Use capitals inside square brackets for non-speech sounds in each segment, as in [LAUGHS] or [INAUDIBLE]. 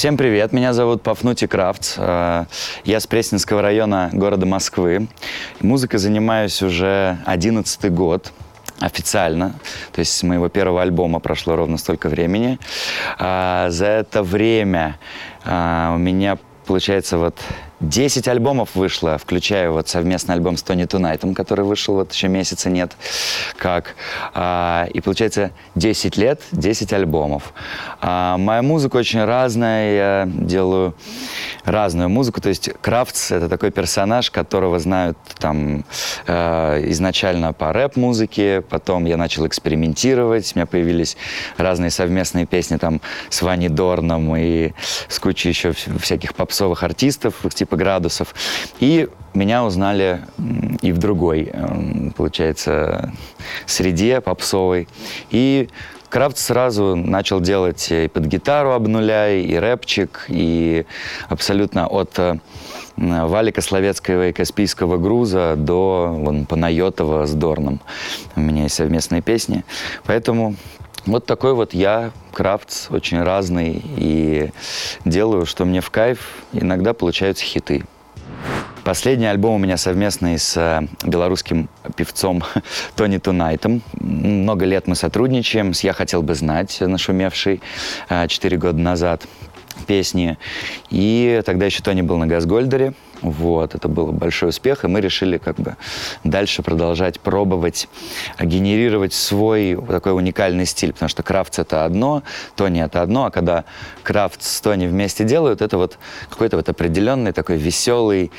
Всем привет, меня зовут Пафнути Крафтс. Э, я с Пресненского района города Москвы. Музыкой занимаюсь уже 11 год официально. То есть с моего первого альбома прошло ровно столько времени. А, за это время а, у меня, получается, вот 10 альбомов вышло, включая вот совместный альбом с Тони Тунайтом, который вышел вот еще месяца нет как. А, и получается 10 лет, 10 альбомов. А, моя музыка очень разная, я делаю разную музыку. То есть Крафтс — это такой персонаж, которого знают там э, изначально по рэп-музыке, потом я начал экспериментировать, у меня появились разные совместные песни там с Ваней Дорном и с кучей еще всяких попсовых артистов, типа градусов. И меня узнали и в другой, эм, получается, среде попсовой. И Крафт сразу начал делать и под гитару об нуля, и рэпчик, и абсолютно от э, Валика Словецкого и Каспийского груза до вон, Панайотова с Дорном. У меня есть совместные песни. Поэтому вот такой вот я, крафтс, очень разный, и делаю, что мне в кайф. Иногда получаются хиты. Последний альбом у меня совместный с э, белорусским певцом [LAUGHS] Тони Тунайтом. Много лет мы сотрудничаем с «Я хотел бы знать», нашумевший э, четыре года назад песни. И тогда еще Тони был на Газгольдере. Вот, это был большой успех, и мы решили как бы дальше продолжать пробовать генерировать свой такой уникальный стиль, потому что крафтс это одно, Тони это одно, а когда крафт с Тони вместе делают, это вот какой-то вот определенный такой веселый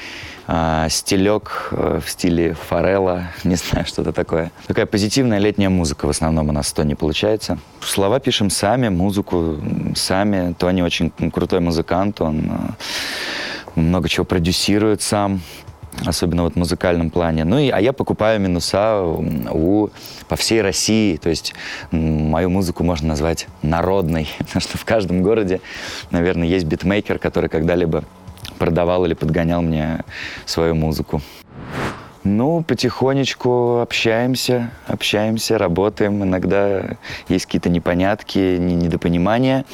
э, стилек в стиле форелла, [LAUGHS] не знаю, что это такое. Такая позитивная летняя музыка в основном у нас с Тони получается. Слова пишем сами, музыку сами. Тони очень крутой музыкант, он э, много чего продюсирует сам особенно вот в музыкальном плане. Ну и, а я покупаю минуса у, по всей России, то есть мою музыку можно назвать народной, [LAUGHS] потому что в каждом городе, наверное, есть битмейкер, который когда-либо продавал или подгонял мне свою музыку. Ну, потихонечку общаемся, общаемся, работаем. Иногда есть какие-то непонятки, недопонимания.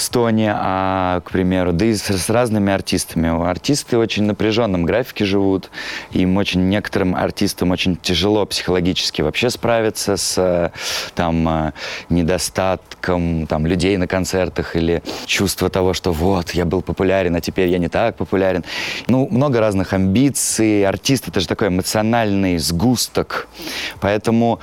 Стоне, а, к примеру, да и с, с разными артистами. Артисты очень напряженном графике живут, им очень, некоторым артистам очень тяжело психологически вообще справиться с там э, недостатком там, людей на концертах или чувство того, что вот, я был популярен, а теперь я не так популярен. Ну, много разных амбиций. Артист — это же такой эмоциональный сгусток. Поэтому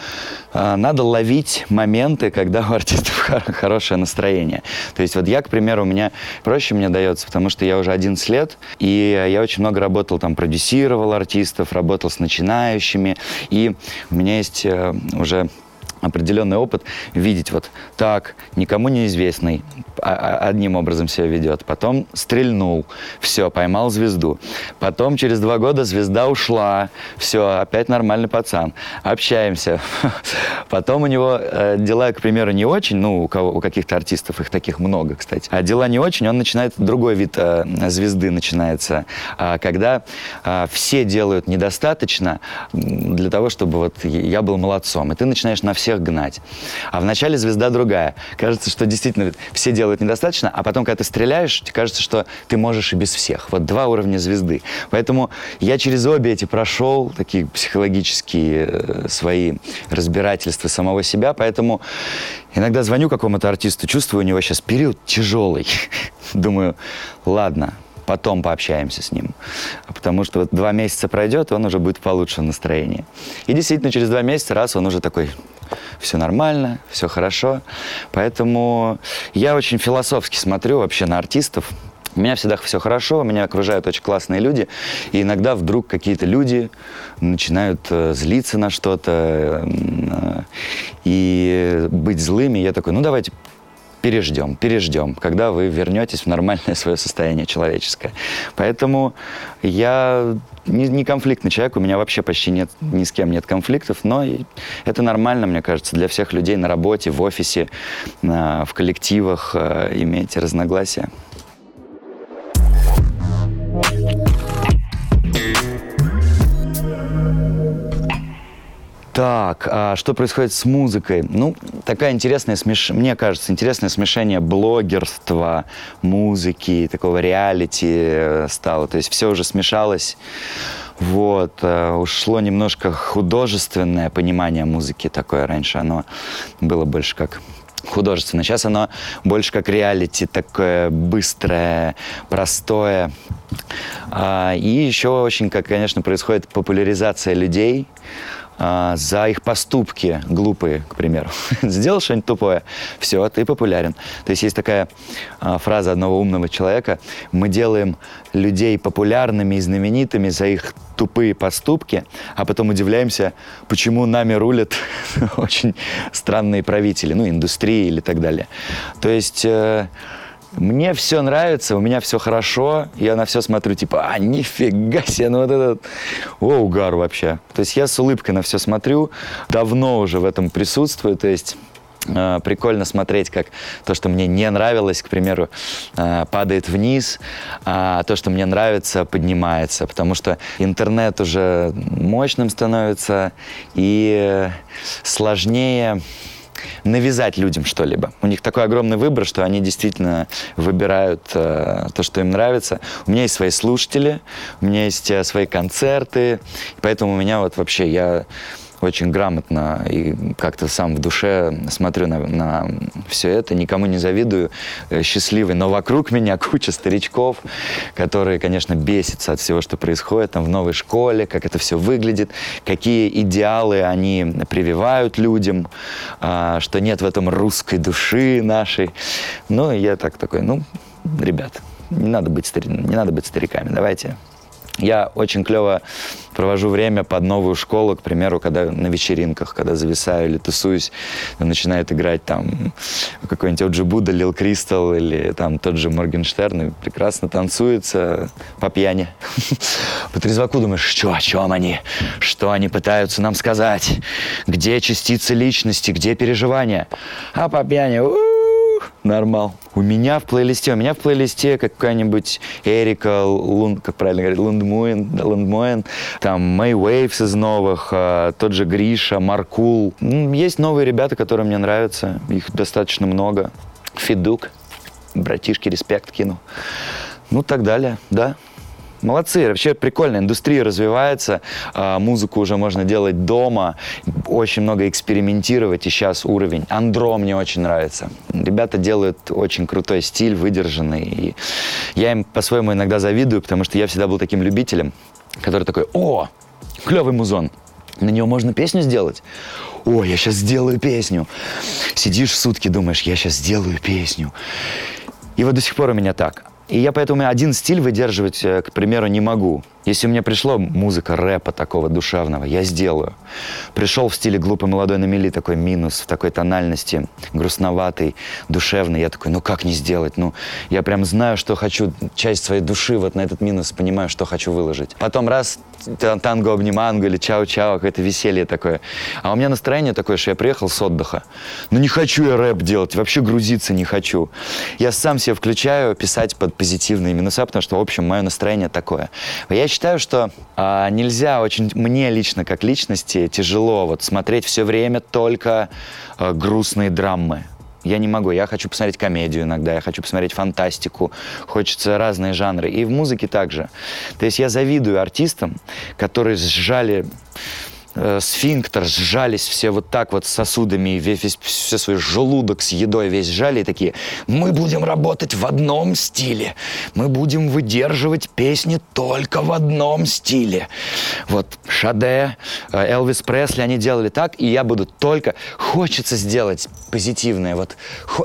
э, надо ловить моменты, когда у артистов [LAUGHS] хорошее настроение. То есть вот я, к примеру, у меня проще мне дается, потому что я уже 11 лет, и я очень много работал, там, продюсировал артистов, работал с начинающими, и у меня есть э, уже определенный опыт видеть вот так, никому неизвестный, а, а, одним образом себя ведет. Потом стрельнул, все, поймал звезду. Потом через два года звезда ушла, все, опять нормальный пацан. Общаемся. [LAUGHS] Потом у него э, дела, к примеру, не очень, ну, у, кого, у каких-то артистов, их таких много, кстати. А дела не очень, он начинает, другой вид э, звезды начинается, э, когда э, все делают недостаточно для того, чтобы вот я был молодцом. И ты начинаешь на всех гнать. А в начале звезда другая. Кажется, что действительно все делают недостаточно, а потом, когда ты стреляешь, тебе кажется, что ты можешь и без всех. Вот два уровня звезды. Поэтому я через обе эти прошел, такие психологические э, свои разбирательства самого себя, поэтому иногда звоню какому-то артисту, чувствую, у него сейчас период тяжелый. [LAUGHS] Думаю, ладно, потом пообщаемся с ним. Потому что вот два месяца пройдет, и он уже будет в получшем настроении. И действительно, через два месяца, раз, он уже такой все нормально, все хорошо. Поэтому я очень философски смотрю вообще на артистов. У меня всегда все хорошо, меня окружают очень классные люди, и иногда вдруг какие-то люди начинают э, злиться на что-то э, и быть злыми. Я такой, ну давайте переждем, переждем, когда вы вернетесь в нормальное [LAUGHS] свое состояние человеческое. Поэтому я не, не конфликтный человек, у меня вообще почти нет, ни с кем нет конфликтов, но это нормально, мне кажется, для всех людей на работе, в офисе, в коллективах э, иметь разногласия. Так, а что происходит с музыкой? Ну, такая интересная, смеш... мне кажется, интересное смешение блогерства, музыки, такого реалити э, стало. То есть все уже смешалось. Вот, э, ушло немножко художественное понимание музыки такое раньше. Оно было больше как художественно. Сейчас оно больше как реалити, такое быстрое, простое. А, и еще очень, как, конечно, происходит популяризация людей а, за их поступки глупые, к примеру. [LAUGHS] Сделал что-нибудь тупое, все, ты популярен. То есть есть такая а, фраза одного умного человека, мы делаем людей популярными и знаменитыми за их тупые поступки, а потом удивляемся, почему нами рулят [LAUGHS] очень странные правители, ну, индустрии или так далее. То есть... Э, мне все нравится, у меня все хорошо, я на все смотрю, типа, а, нифига себе, ну вот этот, о, угар вообще. То есть я с улыбкой на все смотрю, давно уже в этом присутствую, то есть э, прикольно смотреть, как то, что мне не нравилось, к примеру, э, падает вниз, а то, что мне нравится, поднимается, потому что интернет уже мощным становится и сложнее навязать людям что-либо. У них такой огромный выбор, что они действительно выбирают э, то, что им нравится. У меня есть свои слушатели, у меня есть э, свои концерты, поэтому у меня вот вообще я очень грамотно и как-то сам в душе смотрю на, на все это, никому не завидую, э, счастливый. Но вокруг меня куча старичков, которые, конечно, бесятся от всего, что происходит там в новой школе, как это все выглядит, какие идеалы они прививают людям, а, что нет в этом русской души нашей. Ну, я так такой, ну, ребят, не надо быть, стари... не надо быть стариками, давайте я очень клево провожу время под новую школу, к примеру, когда на вечеринках, когда зависаю или тусуюсь, начинает играть там какой-нибудь Оджи Будда, Лил Кристал или там тот же Моргенштерн, и прекрасно танцуется по пьяни. [LAUGHS] По трезваку думаешь, что, о чем они? Что они пытаются нам сказать? Где частицы личности, где переживания? А по пьяни, Нормал. У меня в плейлисте, у меня в плейлисте какая-нибудь Эрика Лунд, как правильно говорить, Лундмуэн, Лундмуэн, там Мэй Уэйвс из новых, а, тот же Гриша, Маркул. Есть новые ребята, которые мне нравятся, их достаточно много. Фидук, братишки, респект кину. Ну, так далее, да. Молодцы, вообще прикольно, индустрия развивается, а, музыку уже можно делать дома, очень много экспериментировать, и сейчас уровень. Андро мне очень нравится. Ребята делают очень крутой стиль, выдержанный, и я им по-своему иногда завидую, потому что я всегда был таким любителем, который такой, о, клевый музон, на него можно песню сделать? О, я сейчас сделаю песню. Сидишь сутки, думаешь, я сейчас сделаю песню. И вот до сих пор у меня так. И я поэтому один стиль выдерживать, э, к примеру, не могу. Если мне пришло музыка рэпа такого душевного, я сделаю. Пришел в стиле глупый молодой на мели такой минус, в такой тональности, грустноватый, душевный. Я такой, ну как не сделать? Ну, я прям знаю, что хочу, часть своей души вот на этот минус, понимаю, что хочу выложить. Потом раз танго обниманго или чао-чао, какое-то веселье такое. А у меня настроение такое, что я приехал с отдыха. Ну не хочу я рэп делать, вообще грузиться не хочу. Я сам себе включаю писать под позитивные минуса, потому что, в общем, мое настроение такое. Я считаю, что а, нельзя очень, мне лично как личности тяжело вот смотреть все время только а, грустные драмы. Я не могу. Я хочу посмотреть комедию иногда, я хочу посмотреть фантастику. Хочется разные жанры. И в музыке также. То есть я завидую артистам, которые сжали э, сфинктер, сжались все вот так вот сосудами, весь, все свой желудок с едой весь сжали и такие, мы будем работать в одном стиле, мы будем выдерживать песни только в одном стиле. Вот Шаде, э, Элвис Пресли, они делали так, и я буду только... Хочется сделать позитивное, вот,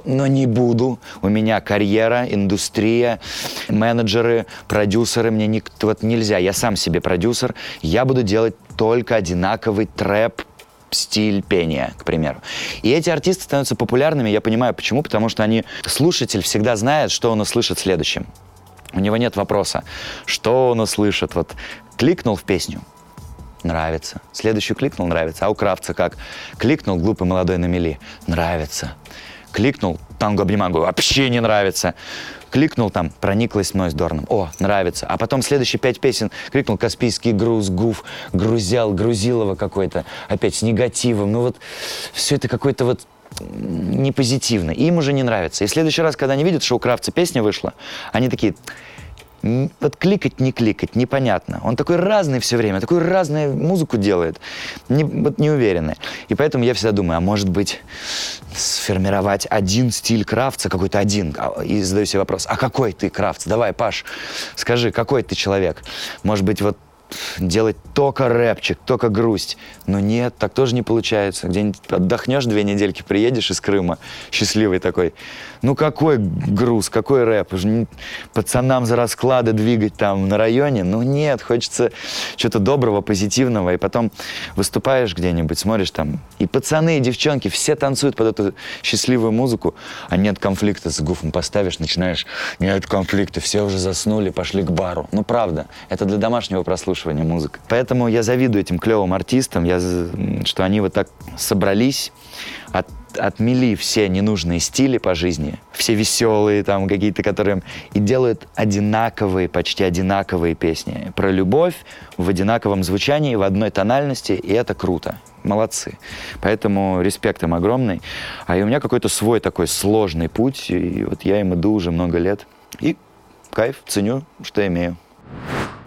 но не буду. У меня карьера, индустрия, менеджеры, продюсеры, мне не, вот нельзя. Я сам себе продюсер, я буду делать только одинаковый трэп, стиль пения, к примеру. И эти артисты становятся популярными, я понимаю почему, потому что они, слушатель всегда знает, что он услышит следующим. У него нет вопроса, что он услышит. Вот кликнул в песню, нравится. Следующую кликнул, нравится. А у Кравца как? Кликнул, глупый молодой на мели, нравится. Кликнул, танго обниманго, вообще не нравится кликнул там, прониклась мной с Дорном. О, нравится. А потом следующие пять песен крикнул «Каспийский груз», «Гуф», «Грузял», «Грузилова» какой-то, опять с негативом. Ну вот все это какой-то вот не позитивно. И им уже не нравится. И в следующий раз, когда они видят, что у Кравца песня вышла, они такие, вот кликать, не кликать, непонятно. Он такой разный все время, такую разную музыку делает, не, вот неуверенный. И поэтому я всегда думаю, а может быть сформировать один стиль крафтса, какой-то один, а, и задаю себе вопрос, а какой ты крафтс? Давай, Паш, скажи, какой ты человек? Может быть, вот делать только рэпчик, только грусть. Но нет, так тоже не получается. Где-нибудь отдохнешь две недельки, приедешь из Крыма, счастливый такой. Ну какой груз, какой рэп? Уже пацанам за расклады двигать там на районе? Ну нет, хочется чего-то доброго, позитивного. И потом выступаешь где-нибудь, смотришь там, и пацаны, и девчонки, все танцуют под эту счастливую музыку, а нет конфликта с гуфом. Поставишь, начинаешь, нет конфликта, все уже заснули, пошли к бару. Ну правда, это для домашнего прослушивания музыки. Поэтому я завидую этим клевым артистам, я, что они вот так собрались, от, отмели все ненужные стили по жизни, все веселые там какие-то, которые и делают одинаковые, почти одинаковые песни про любовь в одинаковом звучании, в одной тональности, и это круто. Молодцы. Поэтому респект им огромный. А и у меня какой-то свой такой сложный путь, и вот я им иду уже много лет. И кайф, ценю, что имею.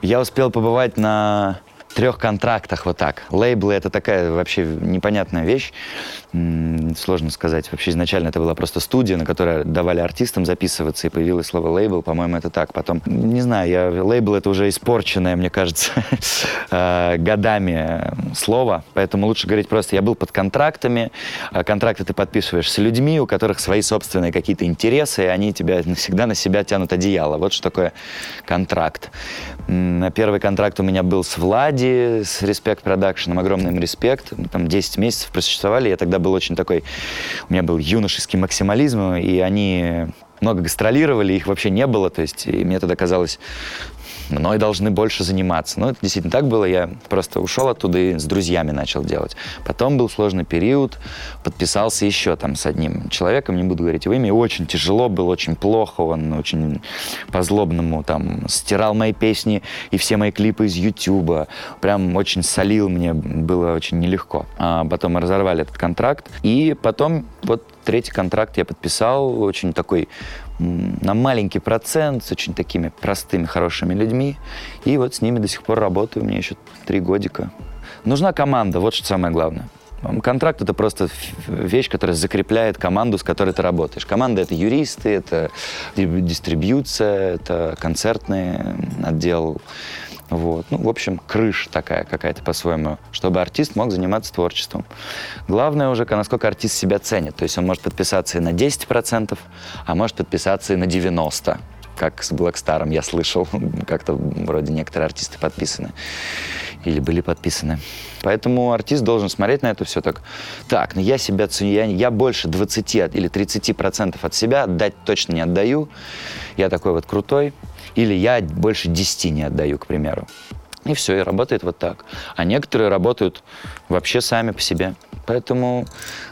Я успел побывать на трех контрактах вот так. Лейблы — это такая вообще непонятная вещь. Сложно сказать. Вообще изначально это была просто студия, на которой давали артистам записываться, и появилось слово лейбл. По-моему, это так. Потом, не знаю, я, лейбл — это уже испорченное, мне кажется, [LAUGHS] э, годами слово. Поэтому лучше говорить просто «я был под контрактами». А контракты ты подписываешь с людьми, у которых свои собственные какие-то интересы, и они тебя навсегда на себя тянут одеяло. Вот что такое контракт. Первый контракт у меня был с Влади, студии с Production, огромный им респект. Мы там 10 месяцев просуществовали. Я тогда был очень такой... У меня был юношеский максимализм, и они много гастролировали, их вообще не было. То есть и мне тогда казалось, мной должны больше заниматься. Но это действительно так было. Я просто ушел оттуда и с друзьями начал делать. Потом был сложный период, подписался еще там с одним человеком, не буду говорить его имя, очень тяжело было, очень плохо, он очень по-злобному там стирал мои песни и все мои клипы из Ютуба, прям очень солил, мне было очень нелегко. А потом мы разорвали этот контракт, и потом вот третий контракт я подписал, очень такой на маленький процент с очень такими простыми, хорошими людьми. И вот с ними до сих пор работаю, меня еще три годика. Нужна команда, вот что самое главное. Контракт это просто вещь, которая закрепляет команду, с которой ты работаешь. Команда это юристы, это дистрибьюция, это концертный отдел, вот. Ну, в общем, крыша такая какая-то по-своему, чтобы артист мог заниматься творчеством. Главное уже, насколько артист себя ценит. То есть он может подписаться и на 10%, а может подписаться и на 90%. Как с Blackstar я слышал, [LAUGHS] как-то вроде некоторые артисты подписаны или были подписаны. Поэтому артист должен смотреть на это все так. Так, ну я себя ценю, я, я больше 20 или 30 процентов от себя отдать точно не отдаю. Я такой вот крутой. Или я больше 10 не отдаю, к примеру. И все, и работает вот так. А некоторые работают вообще сами по себе. Поэтому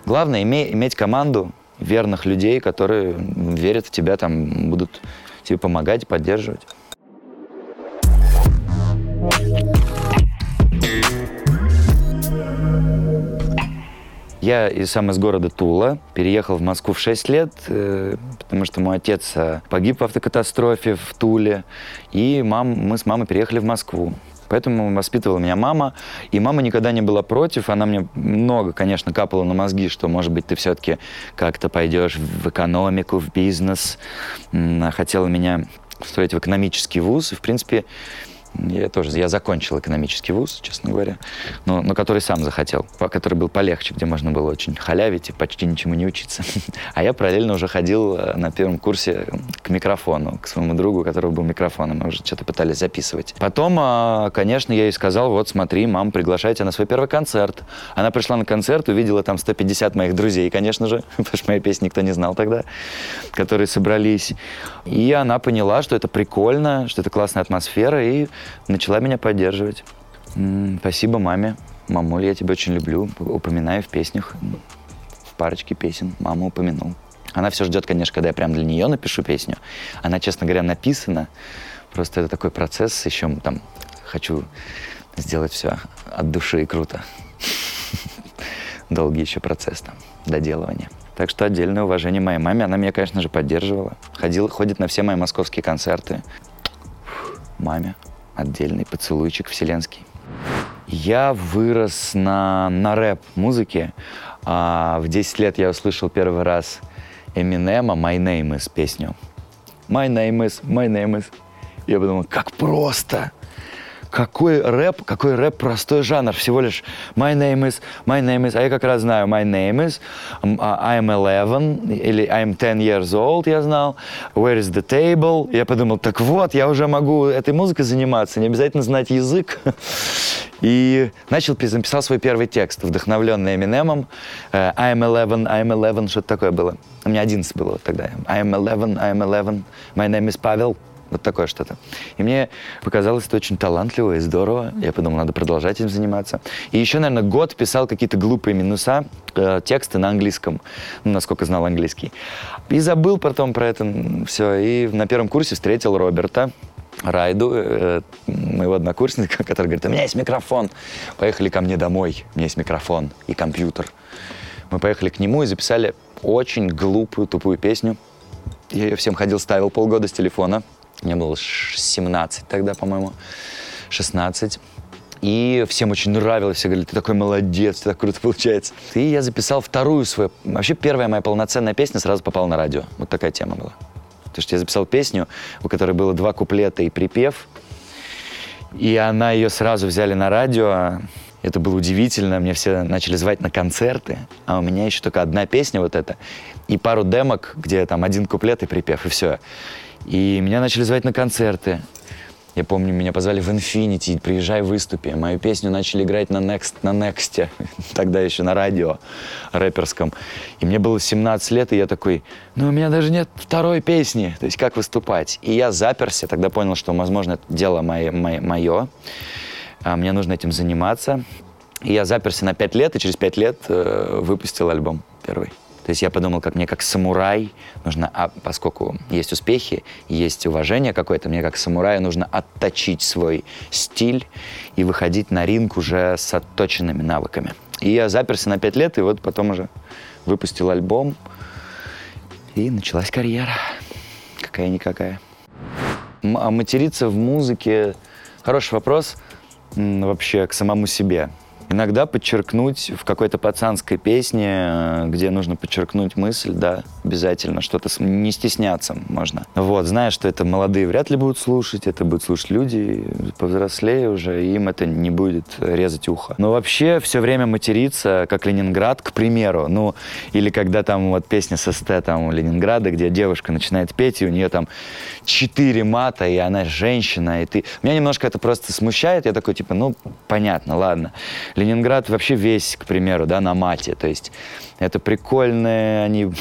главное иметь, команду верных людей, которые верят в тебя, там будут тебе помогать, поддерживать. Я сам из города Тула, переехал в Москву в 6 лет, э, потому что мой отец э, погиб в автокатастрофе в Туле, и мам, мы с мамой переехали в Москву. Поэтому воспитывала меня мама, и мама никогда не была против. Она мне много, конечно, капала на мозги, что, может быть, ты все-таки как-то пойдешь в экономику, в бизнес. Хотела меня устроить в экономический вуз. И, в принципе, я тоже, я закончил экономический вуз, честно говоря, но, но который сам захотел, который был полегче, где можно было очень халявить и почти ничему не учиться. [LAUGHS] А я параллельно уже ходил э, на первом курсе к микрофону, к своему другу, у которого был микрофон, и мы уже что-то пытались записывать. Потом, а, конечно, я ей сказал, вот смотри, мам, приглашайте на свой первый концерт. Она пришла на концерт, увидела там 150 моих друзей, конечно же, [LAUGHS] потому что моей песни никто не знал тогда, которые собрались. И она поняла, что это прикольно, что это классная атмосфера, и начала меня поддерживать. Спасибо маме. Мамуль, я тебя очень люблю. Упоминаю в песнях. В парочке песен маму упомянул. Она все ждет, конечно, когда я прям для нее напишу песню. Она, честно говоря, написана. Просто это такой процесс, еще там хочу сделать все от души и круто. Долгий еще процесс там, доделывания. Так что отдельное уважение моей маме. Она меня, конечно же, поддерживала. Ходила, ходит на все мои московские концерты. Маме отдельный поцелуйчик вселенский. Я вырос на, на рэп-музыке. А в 10 лет я услышал первый раз Эминема «My Name Is» песню. «My Name Is», «My Name Is». Я подумал, как просто! Какой рэп, какой рэп простой жанр, всего лишь my name is, my name is, а я как раз знаю my name is, I'm 11 или I'm 10 years old, я знал, where is the table, я подумал, так вот, я уже могу этой музыкой заниматься, не обязательно знать язык. [LAUGHS] И начал, написал свой первый текст, вдохновленный Эминемом. I'm 11, I'm 11, что-то такое было. У меня 11 было тогда. I'm 11, I'm 11, my name is Павел. Вот такое что-то. И мне показалось это очень талантливо и здорово. Я подумал, надо продолжать этим заниматься. И еще, наверное, год писал какие-то глупые минуса, э, тексты на английском, ну, насколько знал английский. И забыл потом про это все. И на первом курсе встретил Роберта, Райду, э, моего однокурсника, [LAUGHS] который говорит, у меня есть микрофон. Поехали ко мне домой, у меня есть микрофон и компьютер. Мы поехали к нему и записали очень глупую, тупую песню. Я ее всем ходил, ставил полгода с телефона. Мне было 17 тогда, по-моему, 16. И всем очень нравилось, все говорили, ты такой молодец, ты так круто получается. И я записал вторую свою, вообще первая моя полноценная песня сразу попала на радио. Вот такая тема была. Потому что я записал песню, у которой было два куплета и припев, и она ее сразу взяли на радио. Это было удивительно, мне все начали звать на концерты, а у меня еще только одна песня вот эта, и пару демок, где там один куплет и припев, и все. И меня начали звать на концерты. Я помню, меня позвали в Infinity, приезжай, выступи. Мою песню начали играть на Next, на Next, [LAUGHS] тогда еще на радио рэперском. И мне было 17 лет, и я такой, ну, у меня даже нет второй песни, то есть как выступать. И я заперся, тогда понял, что, возможно, это дело мое, мое. А мне нужно этим заниматься. И я заперся на 5 лет, и через 5 лет э, выпустил альбом первый. То есть я подумал, как мне как самурай нужно, а поскольку есть успехи, есть уважение какое-то, мне как самураю нужно отточить свой стиль и выходить на ринг уже с отточенными навыками. И я заперся на пять лет, и вот потом уже выпустил альбом, и началась карьера. Какая-никакая. А материться в музыке – хороший вопрос вообще к самому себе. Иногда подчеркнуть в какой-то пацанской песне, э, где нужно подчеркнуть мысль, да, обязательно что-то не стесняться можно. Вот, зная, что это молодые вряд ли будут слушать, это будут слушать люди повзрослее уже, и им это не будет резать ухо. Но вообще все время материться, как Ленинград, к примеру, ну, или когда там вот песня с СТ там Ленинграда, где девушка начинает петь, и у нее там четыре мата, и она женщина, и ты... Меня немножко это просто смущает, я такой, типа, ну, понятно, ладно. Ленинград вообще весь, к примеру, да, на мате. То есть это прикольные, они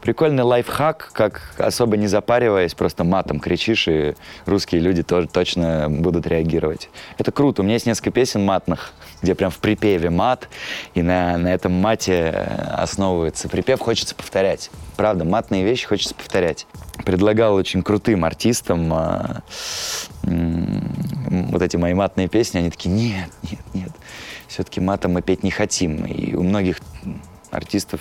прикольный лайфхак, как особо не запариваясь, просто матом кричишь, и русские люди тоже точно будут реагировать. Это круто. У меня есть несколько песен матных, где прям в припеве мат, и на, на этом мате основывается припев, хочется повторять. Правда, матные вещи хочется повторять. Предлагал очень крутым артистам а, вот эти мои матные песни, они такие, нет, нет, нет, все-таки матом мы петь не хотим. И у многих артистов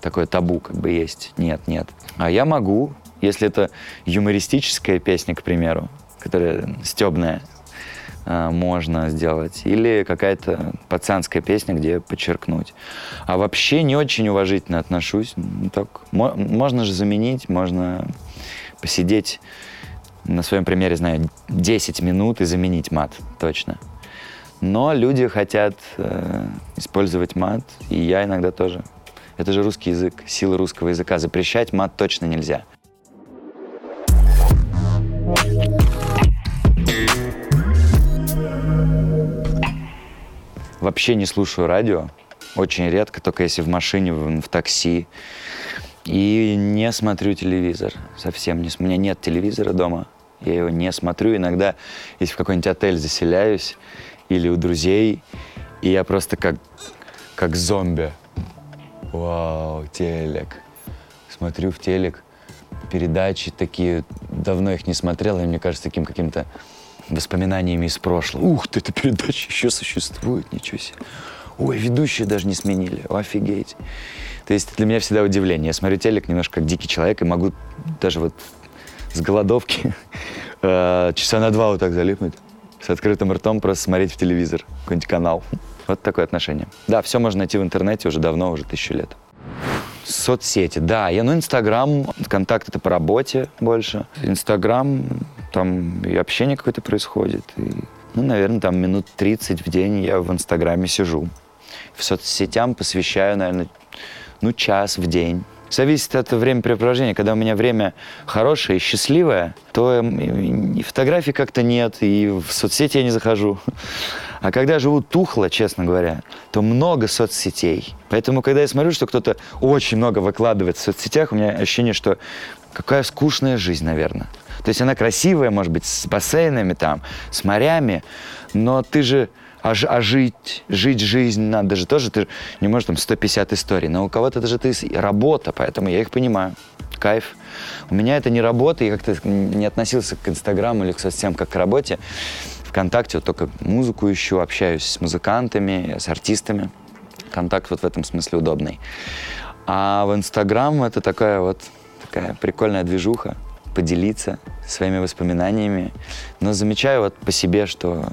такое табу как бы есть. Нет, нет. А я могу, если это юмористическая песня, к примеру, которая стебная, а, можно сделать. Или какая-то пацанская песня, где подчеркнуть. А вообще не очень уважительно отношусь. Ну, так, можно же заменить, можно посидеть, на своем примере знаю, 10 минут и заменить мат, точно. Но люди хотят э, использовать мат, и я иногда тоже. Это же русский язык, сила русского языка. Запрещать мат точно нельзя. Вообще не слушаю радио. Очень редко, только если в машине, в, в такси. И не смотрю телевизор. Совсем не. У меня нет телевизора дома. Я его не смотрю. Иногда, если в какой-нибудь отель заселяюсь или у друзей, и я просто как, как зомби Вау, телек. смотрю в телек, передачи такие, давно их не смотрел, и мне кажется, таким каким-то воспоминаниями из прошлого. Ух ты, эта передача еще существует, ничего себе. Ой, ведущие даже не сменили, офигеть. То есть для меня всегда удивление. Я смотрю телек немножко как дикий человек и могу даже вот с голодовки [LAUGHS] э, часа на два вот так залипнуть с открытым ртом просто смотреть в телевизор, какой-нибудь канал. Вот такое отношение. Да, все можно найти в интернете уже давно, уже тысячу лет. Соцсети, да. Я, ну, Инстаграм, контакт это по работе больше. Инстаграм, там и общение какое-то происходит. И, ну, наверное, там минут 30 в день я в Инстаграме сижу. В соцсетям посвящаю, наверное, ну, час в день. Зависит от времяпрепровождения. Когда у меня время хорошее и счастливое, то и фотографий как-то нет, и в соцсети я не захожу. А когда я живу тухло, честно говоря, то много соцсетей. Поэтому, когда я смотрю, что кто-то очень много выкладывает в соцсетях, у меня ощущение, что какая скучная жизнь, наверное. То есть она красивая, может быть, с бассейнами там, с морями, но ты же а, а жить, жить жизнь надо же тоже, ты не можешь там 150 историй, но у кого-то это же ты работа, поэтому я их понимаю. Кайф. У меня это не работа, я как-то не относился к Инстаграму или к соцсетям как к работе. Вконтакте вот только музыку ищу, общаюсь с музыкантами, с артистами. Контакт вот в этом смысле удобный. А в Инстаграм это такая вот такая прикольная движуха поделиться своими воспоминаниями. Но замечаю вот по себе, что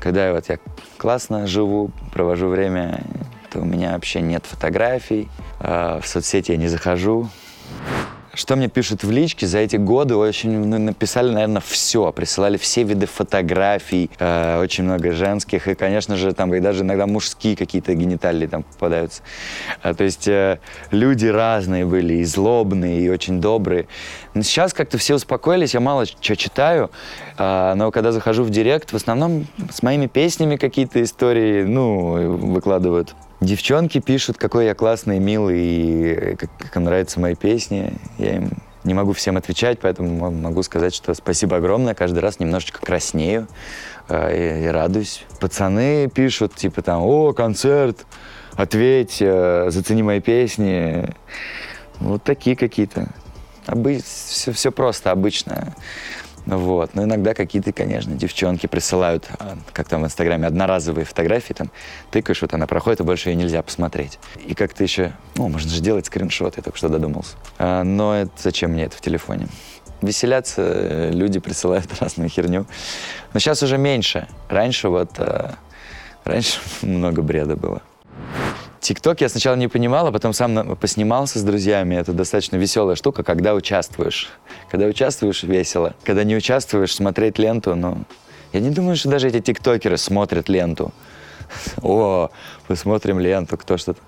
когда вот я классно живу, провожу время, то у меня вообще нет фотографий, а в соцсети я не захожу. Что мне пишут в личке за эти годы? Очень ну, написали, наверное, все. Присылали все виды фотографий, э, очень много женских. И, конечно же, там и даже иногда мужские какие-то гениталии там попадаются. А, то есть э, люди разные были, и злобные, и очень добрые. Но сейчас как-то все успокоились, я мало что читаю. Э, но когда захожу в директ, в основном с моими песнями какие-то истории, ну, выкладывают. Девчонки пишут, какой я классный, милый, и как, как им нравятся мои песни. Я им не могу всем отвечать, поэтому могу сказать, что спасибо огромное. Каждый раз немножечко краснею э, и, и радуюсь. Пацаны пишут, типа там, о, концерт, ответь, э, зацени мои песни. Вот такие какие-то. Обы... Все, все просто, обычное. Вот. Но иногда какие-то, конечно, девчонки присылают, а, как там в Инстаграме, одноразовые фотографии, там, тыкаешь, вот она проходит, и больше ее нельзя посмотреть. И как-то еще, ну, можно же делать скриншот, я только что додумался. А, но это, зачем мне это в телефоне? Веселятся, э, люди присылают [LAUGHS] разную херню. Но сейчас уже меньше. Раньше вот, а, раньше [LAUGHS] много бреда было. ТикТок я сначала не понимал, а потом сам поснимался с друзьями. Это достаточно веселая штука, когда участвуешь. Когда участвуешь, весело. Когда не участвуешь, смотреть ленту, ну... Я не думаю, что даже эти тиктокеры смотрят ленту. [LAUGHS] О, посмотрим ленту, кто что-то...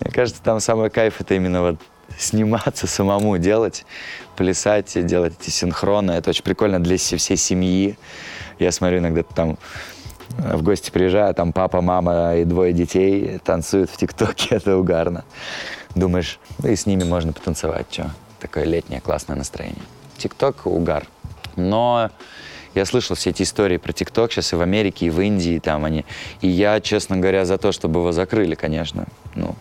Мне кажется, там самый кайф — это именно вот сниматься самому, делать, плясать, делать эти синхроны. Это очень прикольно для всей семьи. Я смотрю иногда там в гости приезжаю, там папа, мама и двое детей танцуют в ТикТоке, [LAUGHS] это угарно. Думаешь, да и с ними можно потанцевать, что? Такое летнее классное настроение. ТикТок — угар. Но я слышал все эти истории про ТикТок сейчас и в Америке, и в Индии, там они. И я, честно говоря, за то, чтобы его закрыли, конечно. Ну,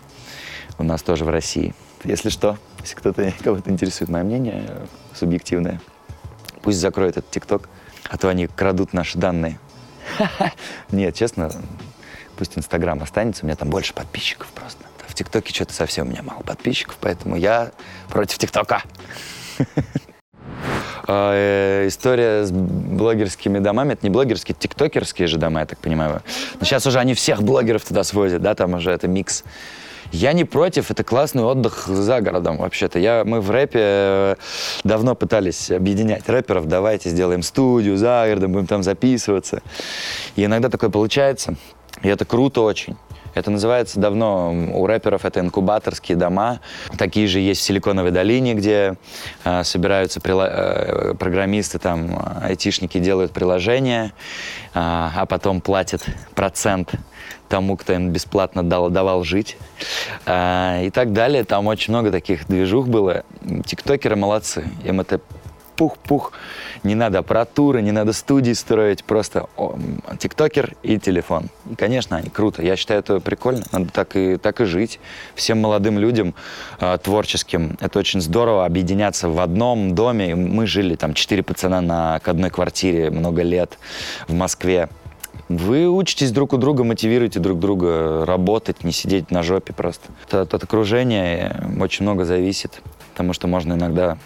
у нас тоже в России. Если что, если кто-то, кого-то интересует мое мнение субъективное, пусть закроют этот ТикТок, а то они крадут наши данные. [LAUGHS] Нет, честно, пусть Инстаграм останется, у меня там больше подписчиков просто. В ТикТоке что-то совсем у меня мало подписчиков, поэтому я против ТикТока. [LAUGHS] А, э, история с блогерскими домами, это не блогерские, тиктокерские же дома, я так понимаю. Но сейчас уже они всех блогеров туда свозят, да, там уже это микс. Я не против, это классный отдых за городом вообще-то. Я, мы в рэпе э, давно пытались объединять рэперов, давайте сделаем студию за городом, будем там записываться. И иногда такое получается, и это круто очень. Это называется давно, у рэперов это инкубаторские дома. Такие же есть в Силиконовой долине, где э, собираются прила- э, программисты, там, айтишники делают приложения, э, а потом платят процент тому, кто им бесплатно дал, давал жить. А, и так далее. Там очень много таких движух было. Тиктокеры молодцы. Им это пух-пух. Не надо аппаратуры, не надо студии строить, просто о, тиктокер и телефон. И, конечно, они круто. Я считаю, это прикольно. Надо так и, так и жить. Всем молодым людям э, творческим это очень здорово объединяться в одном доме. Мы жили там четыре пацана на к одной квартире много лет в Москве. Вы учитесь друг у друга, мотивируете друг друга работать, не сидеть на жопе просто. От, от окружения очень много зависит, потому что можно иногда,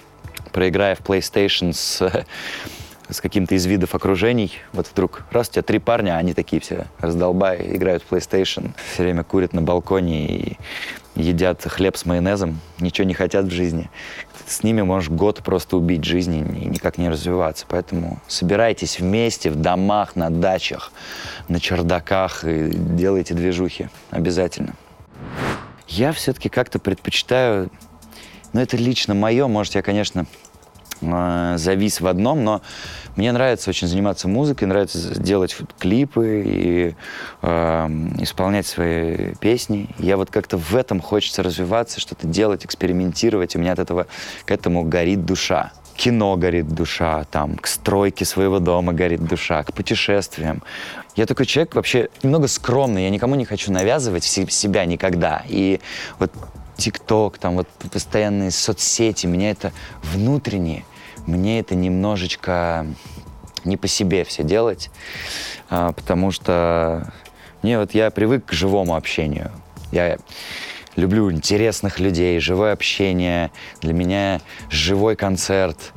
проиграя в PlayStation с, [LAUGHS] с каким-то из видов окружений, вот вдруг раз у тебя три парня, они такие все раздолбай, играют в PlayStation, все время курят на балконе и едят хлеб с майонезом, ничего не хотят в жизни с ними можешь год просто убить жизни и никак не развиваться. Поэтому собирайтесь вместе в домах, на дачах, на чердаках и делайте движухи обязательно. Я все-таки как-то предпочитаю, ну это лично мое, может я, конечно, э, завис в одном, но мне нравится очень заниматься музыкой, нравится делать клипы и э, исполнять свои песни. Я вот как-то в этом хочется развиваться, что-то делать, экспериментировать. У меня от этого к этому горит душа кино горит душа, там, к стройке своего дома горит душа, к путешествиям. Я такой человек вообще немного скромный, я никому не хочу навязывать себя никогда. И вот ТикТок, там вот постоянные соцсети, меня это внутренне мне это немножечко не по себе все делать, а, потому что мне вот я привык к живому общению. Я люблю интересных людей, живое общение. Для меня живой концерт.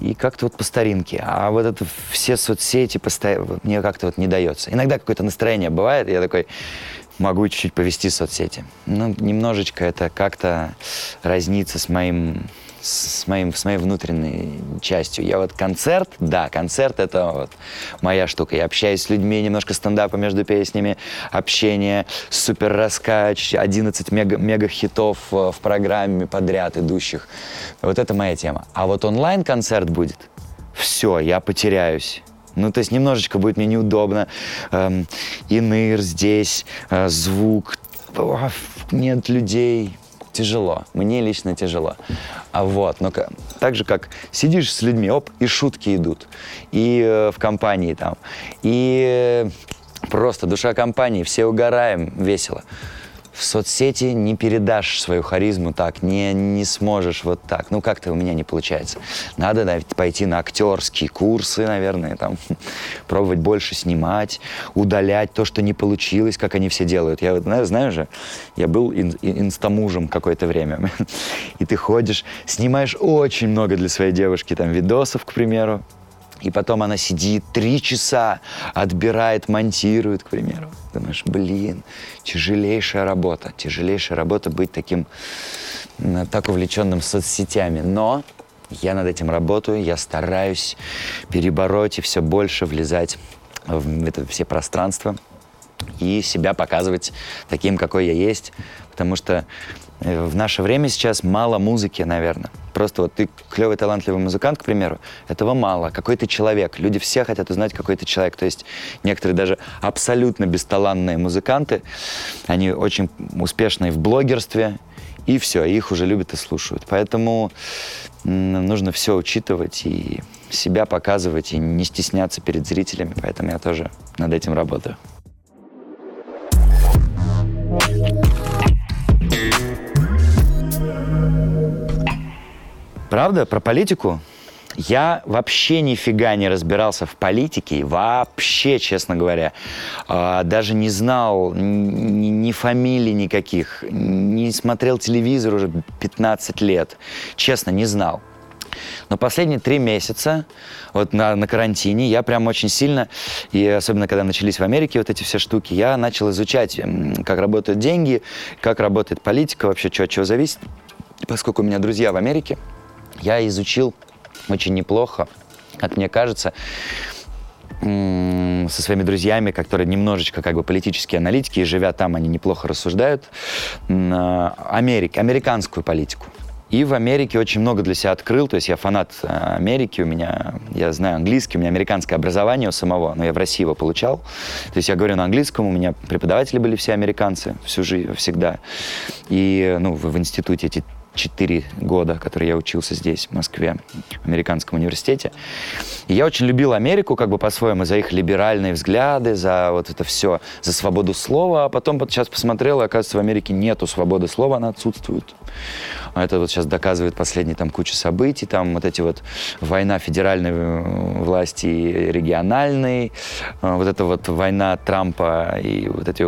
И как-то вот по старинке. А вот это все соцсети постоянно мне как-то вот не дается. Иногда какое-то настроение бывает, я такой могу чуть-чуть повести соцсети. Ну, немножечко это как-то разнится с моим с, моим, с моей внутренней частью. Я вот концерт, да, концерт это вот моя штука. Я общаюсь с людьми, немножко стендапа между песнями, общение, супер раскач, 11 мега, мега хитов в программе подряд идущих. Вот это моя тема. А вот онлайн-концерт будет, все, я потеряюсь. Ну, то есть немножечко будет мне неудобно. Эм, иныр здесь, э, звук, нет людей тяжело. Мне лично тяжело. А вот, но так же, как сидишь с людьми, оп, и шутки идут. И э, в компании там. И э, просто душа компании, все угораем, весело в соцсети не передашь свою харизму так, не, не сможешь вот так. Ну, как-то у меня не получается. Надо да, пойти на актерские курсы, наверное, там, [LAUGHS] пробовать больше снимать, удалять то, что не получилось, как они все делают. Я вот, знаю, же, я был ин, инстамужем какое-то время. [LAUGHS] И ты ходишь, снимаешь очень много для своей девушки, там, видосов, к примеру, и потом она сидит три часа, отбирает, монтирует, к примеру. Думаешь, блин, тяжелейшая работа. Тяжелейшая работа быть таким, так увлеченным соцсетями. Но я над этим работаю, я стараюсь перебороть и все больше влезать в это все пространства и себя показывать таким, какой я есть. Потому что в наше время сейчас мало музыки, наверное. Просто вот ты клевый, талантливый музыкант, к примеру, этого мало. Какой ты человек. Люди все хотят узнать, какой ты человек. То есть некоторые даже абсолютно бесталанные музыканты, они очень успешные в блогерстве, и все, их уже любят и слушают. Поэтому нужно все учитывать и себя показывать, и не стесняться перед зрителями. Поэтому я тоже над этим работаю. Правда? Про политику? Я вообще нифига не разбирался в политике, вообще, честно говоря. А, даже не знал ни, ни фамилий никаких, не смотрел телевизор уже 15 лет. Честно, не знал. Но последние три месяца, вот на, на карантине, я прям очень сильно, и особенно когда начались в Америке вот эти все штуки, я начал изучать, как работают деньги, как работает политика, вообще, что от чего зависит. Поскольку у меня друзья в Америке, я изучил очень неплохо, как мне кажется, со своими друзьями, которые немножечко как бы политические аналитики, и живя там, они неплохо рассуждают, Америки, американскую политику. И в Америке очень много для себя открыл, то есть я фанат э, Америки, у меня, я знаю английский, у меня американское образование у самого, но я в России его получал. То есть я говорю на английском, у меня преподаватели были все американцы всю жизнь, всегда. И ну, в институте эти четыре года, которые я учился здесь, в Москве, в американском университете. И я очень любил Америку как бы по-своему за их либеральные взгляды, за вот это все, за свободу слова. А потом вот сейчас посмотрел, и оказывается, в Америке нету свободы слова, она отсутствует. А это вот сейчас доказывает последние там куча событий, там вот эти вот война федеральной э, власти и региональной, э, вот эта вот война Трампа и вот эти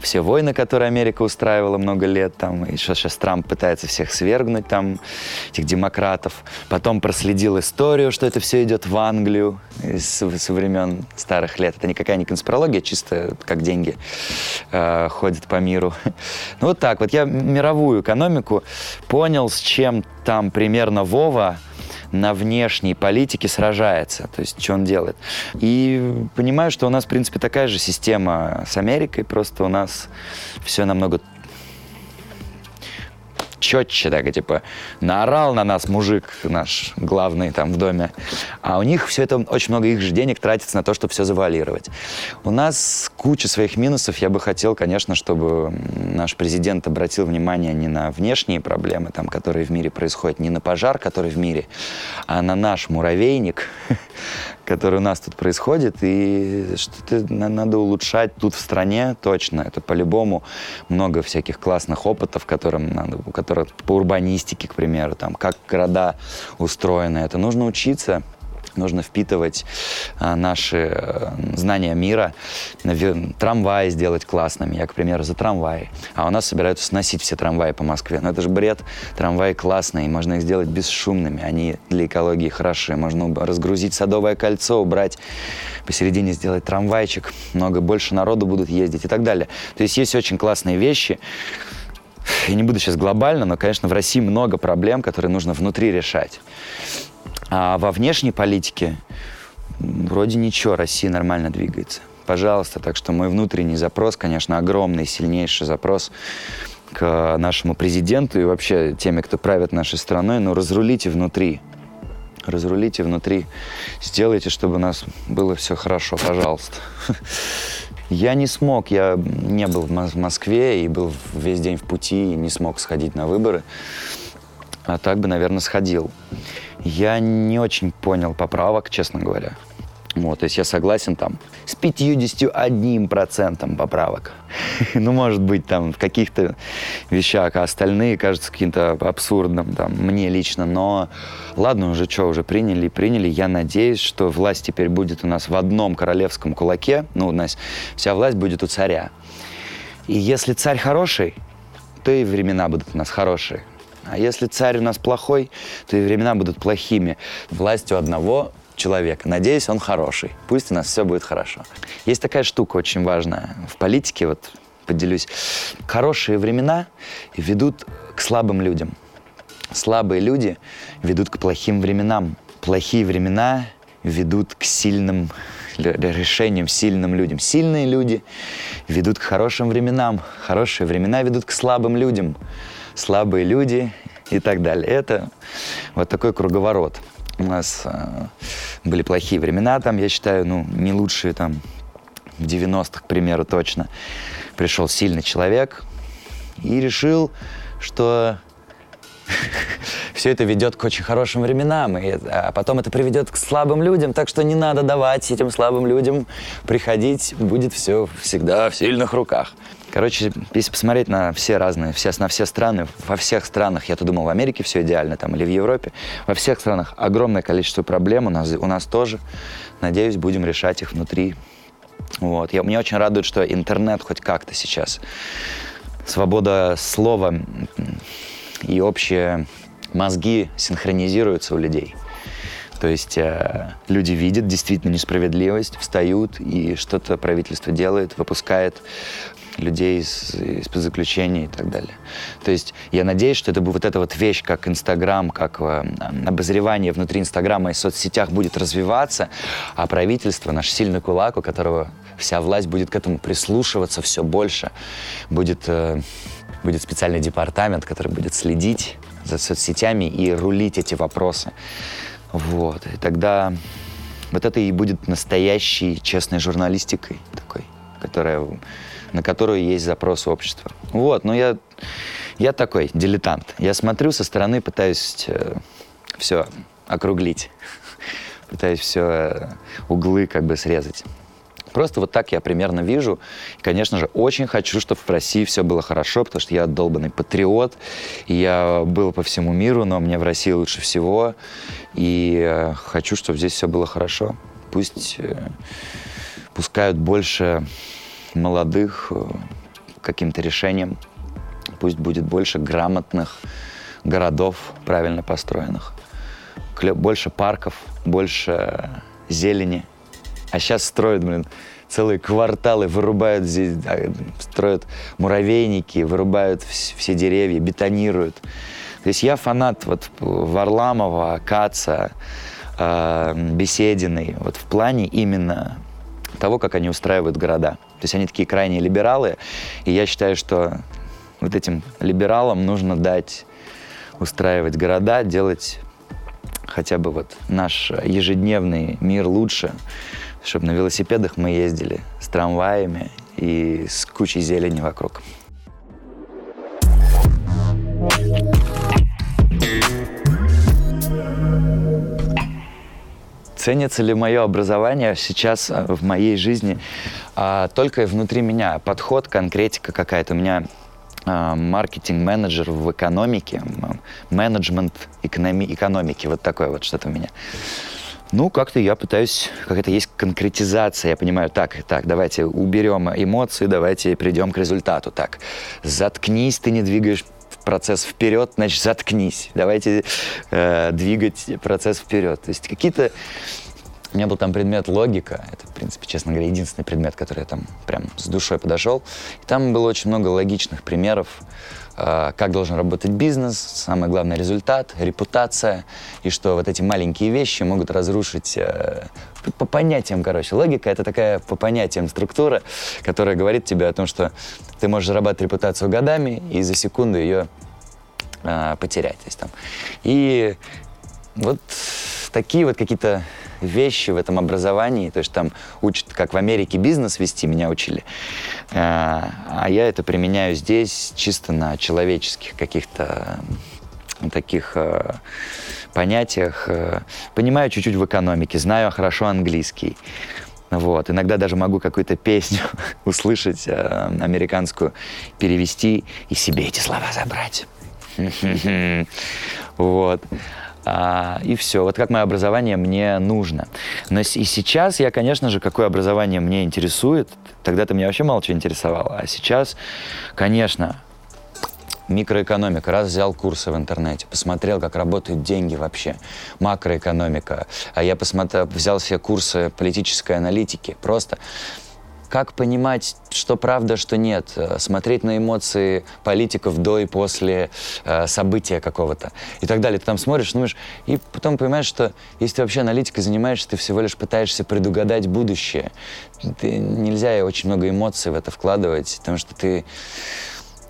все войны, которые Америка устраивала много лет, там, и что сейчас Трамп пытается всех свергнуть, там, этих демократов. Потом проследил историю, что это все идет в Англию со, со времен старых лет. Это никакая не конспирология, чисто как деньги э, ходят по миру. [LAUGHS] Ну вот так вот. Я мировую экономику понял, с чем там примерно Вова на внешней политике сражается, то есть что он делает. И понимаю, что у нас, в принципе, такая же система с Америкой, просто у нас все намного четче, так, типа, наорал на нас мужик наш главный там в доме, а у них все это, очень много их же денег тратится на то, чтобы все завуалировать. У нас куча своих минусов, я бы хотел, конечно, чтобы наш президент обратил внимание не на внешние проблемы, там, которые в мире происходят, не на пожар, который в мире, а на наш муравейник, [LAUGHS] который у нас тут происходит, и что-то надо улучшать тут в стране точно. Это по-любому много всяких классных опытов, которым надо, которые по урбанистике, к примеру, там, как города устроены. Это нужно учиться нужно впитывать а, наши а, знания мира, трамваи сделать классными. Я, к примеру, за трамваи. А у нас собираются сносить все трамваи по Москве. Но это же бред. Трамваи классные, можно их сделать бесшумными. Они для экологии хорошие. Можно разгрузить Садовое кольцо, убрать посередине, сделать трамвайчик. Много больше народу будут ездить и так далее. То есть есть очень классные вещи. Я не буду сейчас глобально, но, конечно, в России много проблем, которые нужно внутри решать. А во внешней политике вроде ничего, Россия нормально двигается. Пожалуйста, так что мой внутренний запрос, конечно, огромный, сильнейший запрос к нашему президенту и вообще теми, кто правит нашей страной, но разрулите внутри. Разрулите внутри. Сделайте, чтобы у нас было все хорошо, пожалуйста. [LAUGHS] Я не смог, я не был в Москве и был весь день в пути и не смог сходить на выборы. А так бы, наверное, сходил. Я не очень понял поправок, честно говоря. Вот, то есть я согласен там с 51% поправок. [LAUGHS] ну, может быть, там в каких-то вещах, а остальные кажутся каким-то абсурдным, там, мне лично. Но ладно, уже что, уже приняли, приняли. Я надеюсь, что власть теперь будет у нас в одном королевском кулаке. Ну, у нас вся власть будет у царя. И если царь хороший, то и времена будут у нас хорошие. А если царь у нас плохой, то и времена будут плохими. Властью одного человека. Надеюсь, он хороший. Пусть у нас все будет хорошо. Есть такая штука очень важная в политике, вот поделюсь. Хорошие времена ведут к слабым людям. Слабые люди ведут к плохим временам. Плохие времена ведут к сильным решениям, сильным людям. Сильные люди ведут к хорошим временам. Хорошие времена ведут к слабым людям слабые люди и так далее. Это вот такой круговорот. У нас э, были плохие времена там, я считаю, ну, не лучшие там в 90-х, к примеру, точно. Пришел сильный человек и решил, что [LAUGHS] все это ведет к очень хорошим временам, и, а потом это приведет к слабым людям, так что не надо давать этим слабым людям приходить, будет все всегда в сильных руках. Короче, если посмотреть на все разные, все, на все страны, во всех странах, я-то думал, в Америке все идеально, там, или в Европе, во всех странах огромное количество проблем, у нас, у нас тоже. Надеюсь, будем решать их внутри. Вот. Я, меня очень радует, что интернет хоть как-то сейчас. Свобода слова и общие мозги синхронизируются у людей. То есть э, люди видят действительно несправедливость, встают и что-то правительство делает, выпускает людей из, из-под заключения и так далее. То есть я надеюсь, что это будет вот эта вот вещь, как Инстаграм, как э, обозревание внутри Инстаграма и соцсетях будет развиваться, а правительство, наш сильный кулак, у которого вся власть будет к этому прислушиваться все больше, будет, э, будет специальный департамент, который будет следить за соцсетями и рулить эти вопросы. Вот. И тогда вот это и будет настоящей честной журналистикой такой, которая на которую есть запрос общества. Вот, но я, Я такой дилетант. Я смотрю со стороны, пытаюсь э, все округлить. [LAUGHS] Пытаюсь все э, углы как бы срезать. Просто вот так я примерно вижу. И, конечно же, очень хочу, чтобы в России все было хорошо, потому что я долбанный патриот. И я был по всему миру, но мне в России лучше всего. И э, хочу, чтобы здесь все было хорошо. Пусть э, пускают больше молодых э, каким-то решением. Пусть будет больше грамотных городов, правильно построенных. Больше парков, больше зелени – а сейчас строят, блин, целые кварталы, вырубают здесь, строят муравейники, вырубают все деревья, бетонируют. То есть я фанат вот Варламова, Каца, э, Бесединой, вот в плане именно того, как они устраивают города. То есть они такие крайние либералы, и я считаю, что вот этим либералам нужно дать устраивать города, делать хотя бы вот наш ежедневный мир лучше, чтобы на велосипедах мы ездили с трамваями и с кучей зелени вокруг. Ценится ли мое образование сейчас а, в моей жизни а, только внутри меня? Подход, конкретика какая-то. У меня а, маркетинг-менеджер в экономике, менеджмент экономи- экономики, вот такое вот что-то у меня. Ну, как-то я пытаюсь, как это есть конкретизация. Я понимаю, так, так, давайте уберем эмоции, давайте придем к результату. Так, заткнись, ты не двигаешь процесс вперед, значит, заткнись. Давайте э, двигать процесс вперед. То есть какие-то... У меня был там предмет логика. Это, в принципе, честно говоря, единственный предмет, который я там прям с душой подошел. И там было очень много логичных примеров как должен работать бизнес, самый главный результат, репутация, и что вот эти маленькие вещи могут разрушить э, по понятиям, короче. Логика — это такая по понятиям структура, которая говорит тебе о том, что ты можешь зарабатывать репутацию годами и за секунду ее э, потерять. То есть, там. И вот такие вот какие-то вещи в этом образовании, то есть там учат, как в Америке бизнес вести, меня учили, э, а я это применяю здесь чисто на человеческих каких-то таких э, понятиях. Э, понимаю чуть-чуть в экономике, знаю хорошо английский. Вот. Иногда даже могу какую-то песню [LAUGHS] услышать э, американскую, перевести и себе эти слова забрать. [LAUGHS] Вот. А, и все. Вот как мое образование мне нужно. Но и сейчас я, конечно же, какое образование мне интересует. Тогда-то меня вообще мало чего интересовало. А сейчас, конечно, микроэкономика. Раз взял курсы в интернете, посмотрел, как работают деньги вообще, макроэкономика. А я посмотрел, взял все курсы политической аналитики. Просто как понимать, что правда, что нет? Э, смотреть на эмоции политиков до и после э, события какого-то и так далее. Ты там смотришь, думаешь, и потом понимаешь, что если ты вообще аналитикой занимаешься, ты всего лишь пытаешься предугадать будущее. Ты, нельзя очень много эмоций в это вкладывать, потому что ты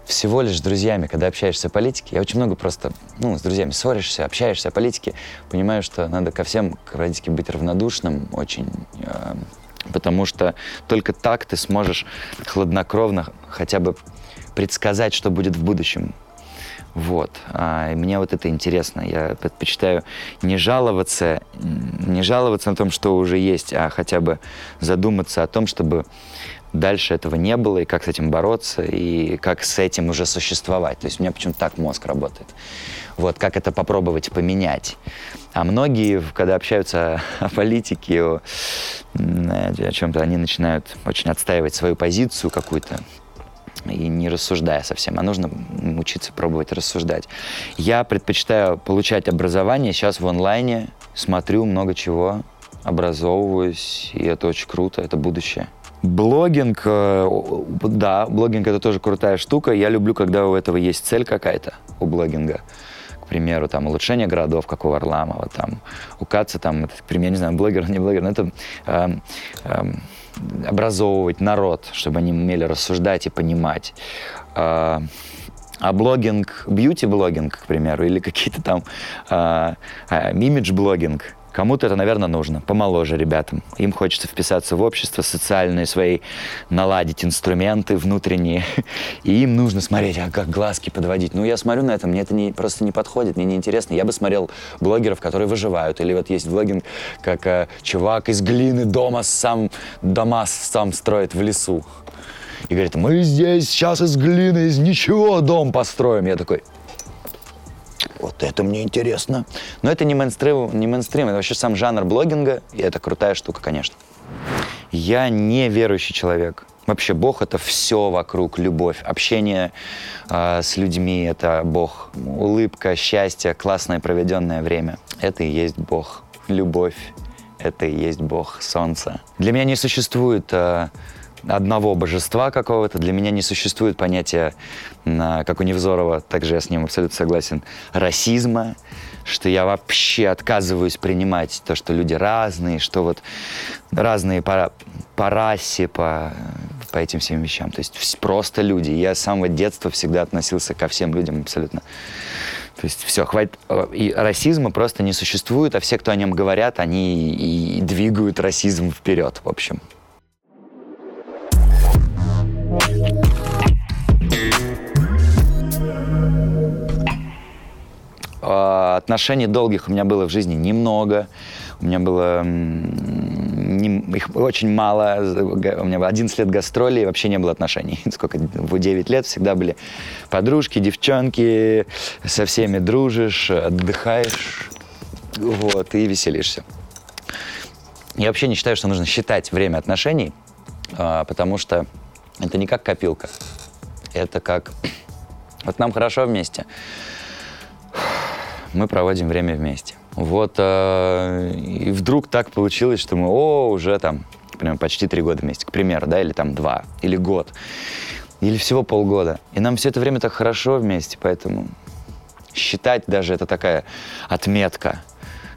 всего лишь с друзьями, когда общаешься о политике, я очень много просто, ну, с друзьями ссоришься, общаешься о политике, понимаю, что надо ко всем к политике быть равнодушным, очень э, потому что только так ты сможешь хладнокровно хотя бы предсказать, что будет в будущем. Вот. А, и мне вот это интересно. Я предпочитаю не жаловаться, не жаловаться на том, что уже есть, а хотя бы задуматься о том, чтобы дальше этого не было, и как с этим бороться, и как с этим уже существовать. То есть у меня почему-то так мозг работает. Вот, как это попробовать поменять. А многие, когда общаются [LAUGHS] о политике, о, о чем-то, они начинают очень отстаивать свою позицию какую-то, и не рассуждая совсем, а нужно учиться пробовать рассуждать. Я предпочитаю получать образование сейчас в онлайне, смотрю много чего, образовываюсь, и это очень круто, это будущее. Блогинг, э, да, блогинг это тоже крутая штука. Я люблю, когда у этого есть цель какая-то, у блогинга к примеру, там, улучшение городов, как у Варламова, там, у Каца, там, это, к примеру, не знаю, блогер, [LAUGHS] не блогер, но это э, э, образовывать народ, чтобы они умели рассуждать и понимать. Э, а блогинг, бьюти-блогинг, к примеру, или какие-то там э, э, имидж-блогинг, Кому-то это, наверное, нужно, помоложе ребятам. Им хочется вписаться в общество, социальные свои, наладить инструменты внутренние. [LAUGHS] И им нужно смотреть, а как глазки подводить. Ну, я смотрю на это, мне это не, просто не подходит, мне не интересно. Я бы смотрел блогеров, которые выживают. Или вот есть блогинг, как э, чувак из глины дома сам, дома сам строит в лесу. И говорит, мы здесь сейчас из глины, из ничего дом построим. Я такой, вот это мне интересно. Но это не мейнстрим, не мейнстрим, это вообще сам жанр блогинга, и это крутая штука, конечно. Я не верующий человек. Вообще Бог это все вокруг, любовь, общение э, с людьми это Бог, улыбка, счастье, классное проведенное время. Это и есть Бог, любовь, это и есть Бог, солнце. Для меня не существует э, одного божества какого-то. Для меня не существует понятия, как у Невзорова, также я с ним абсолютно согласен, расизма, что я вообще отказываюсь принимать то, что люди разные, что вот разные по, по расе, по, по этим всем вещам. То есть просто люди. Я с самого детства всегда относился ко всем людям абсолютно. То есть все, хватит. И расизма просто не существует, а все, кто о нем говорят, они и двигают расизм вперед, в общем. Отношений долгих у меня было в жизни немного. У меня было не, их очень мало. У меня было 11 лет гастролей, вообще не было отношений. [LAUGHS] Сколько? В 9 лет всегда были подружки, девчонки, со всеми дружишь, отдыхаешь, вот, и веселишься. Я вообще не считаю, что нужно считать время отношений, а, потому что это не как копилка. Это как... [CLEARS THROAT] Вот нам хорошо вместе мы проводим время вместе. Вот, э, и вдруг так получилось, что мы, о, уже там, например, почти три года вместе, к примеру, да, или там два, или год, или всего полгода. И нам все это время так хорошо вместе, поэтому считать даже это такая отметка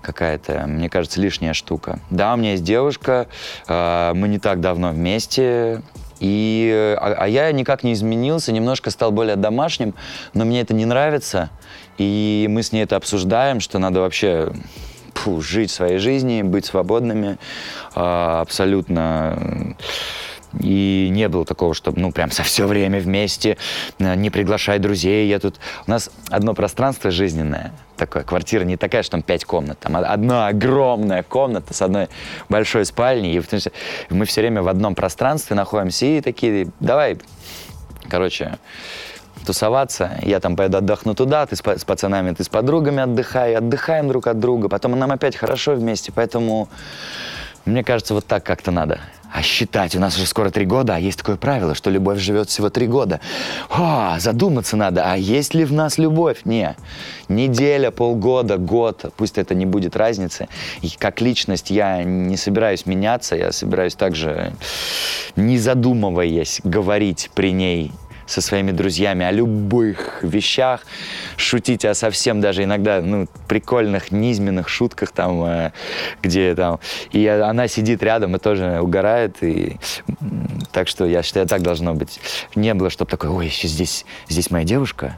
какая-то, мне кажется, лишняя штука. Да, у меня есть девушка, э, мы не так давно вместе, и, а, а я никак не изменился, немножко стал более домашним, но мне это не нравится. И мы с ней это обсуждаем, что надо вообще фу, жить своей жизнью, быть свободными, а, абсолютно и не было такого, чтобы, ну, прям со все время вместе, э, не приглашай друзей. Я тут... У нас одно пространство жизненное, такое, квартира не такая, что там пять комнат, там одна огромная комната с одной большой спальней, и мы все время в одном пространстве находимся, и такие, давай, короче, тусоваться. Я там поеду отдохну туда, ты с, с пацанами, ты с подругами отдыхай, отдыхаем друг от друга, потом нам опять хорошо вместе, поэтому мне кажется, вот так как-то надо. А считать, у нас уже скоро три года, а есть такое правило, что любовь живет всего три года. О, задуматься надо, а есть ли в нас любовь? Не. Неделя, полгода, год, пусть это не будет разницы. И как личность я не собираюсь меняться, я собираюсь также, не задумываясь, говорить при ней со своими друзьями о любых вещах, шутить о совсем даже иногда ну, прикольных, низменных шутках там, э, где там... И она сидит рядом и тоже угорает. И... Так что я считаю, так должно быть. Не было, чтобы такое, ой, еще здесь, здесь моя девушка,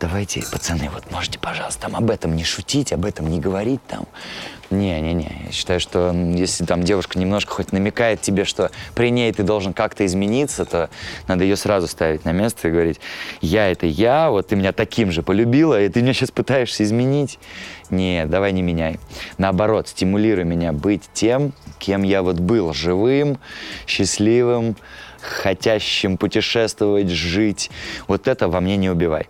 давайте, пацаны, вот можете, пожалуйста, там об этом не шутить, об этом не говорить там. Не-не-не, я считаю, что если там девушка немножко хоть намекает тебе, что при ней ты должен как-то измениться, то надо ее сразу ставить на место и говорить, я это я, вот ты меня таким же полюбила, и ты меня сейчас пытаешься изменить. Не, давай не меняй. Наоборот, стимулируй меня быть тем, кем я вот был, живым, счастливым, хотящим путешествовать, жить. Вот это во мне не убивай.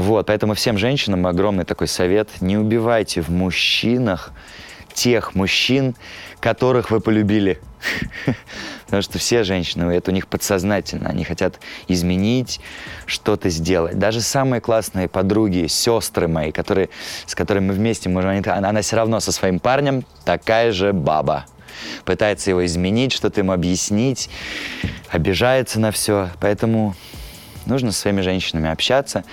Вот, поэтому всем женщинам огромный такой совет. Не убивайте в мужчинах тех мужчин, которых вы полюбили. [LAUGHS] Потому что все женщины, это у них подсознательно, они хотят изменить, что-то сделать. Даже самые классные подруги, сестры мои, которые, с которыми мы вместе можем, они, она все равно со своим парнем такая же баба. Пытается его изменить, что-то ему объяснить, обижается на все. Поэтому нужно со своими женщинами общаться,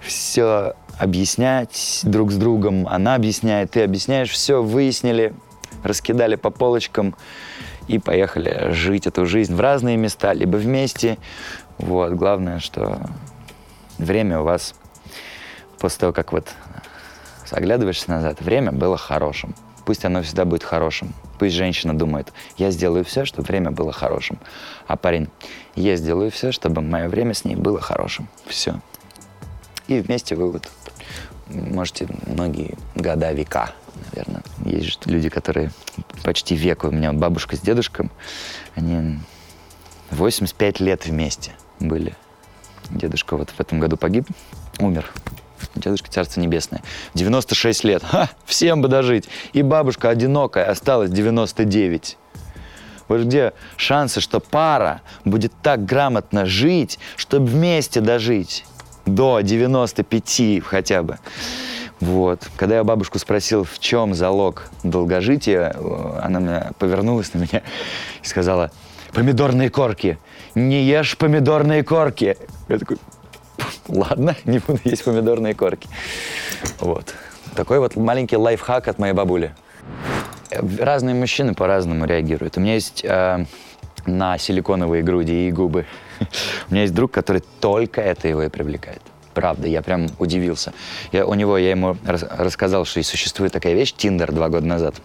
все объяснять друг с другом, она объясняет, ты объясняешь, все выяснили, раскидали по полочкам и поехали жить эту жизнь в разные места, либо вместе. Вот, главное, что время у вас после того, как вот оглядываешься назад, время было хорошим. пусть оно всегда будет хорошим. Пусть женщина думает, я сделаю все, чтобы время было хорошим. А парень, я сделаю все, чтобы мое время с ней было хорошим. Все. И вместе вы вот можете многие года, века, наверное. Есть же люди, которые почти век. У меня бабушка с дедушкой, они 85 лет вместе были. Дедушка вот в этом году погиб, умер. Дедушка Царство Небесное. 96 лет. Ха, всем бы дожить. И бабушка одинокая, осталась 99. Вот где шансы, что пара будет так грамотно жить, чтобы вместе дожить до 95 хотя бы. Вот. Когда я бабушку спросил, в чем залог долгожития, она меня повернулась на меня и сказала, помидорные корки. Не ешь помидорные корки. Я такой, ладно, [LAUGHS] не буду есть помидорные корки. Вот. Такой вот маленький лайфхак от моей бабули. Разные мужчины по-разному реагируют. У меня есть э, на силиконовые груди и губы. У меня есть друг, который только это его и привлекает. Правда, я прям удивился. Я, у него, я ему рас, рассказал, что существует такая вещь, Тиндер, два года назад.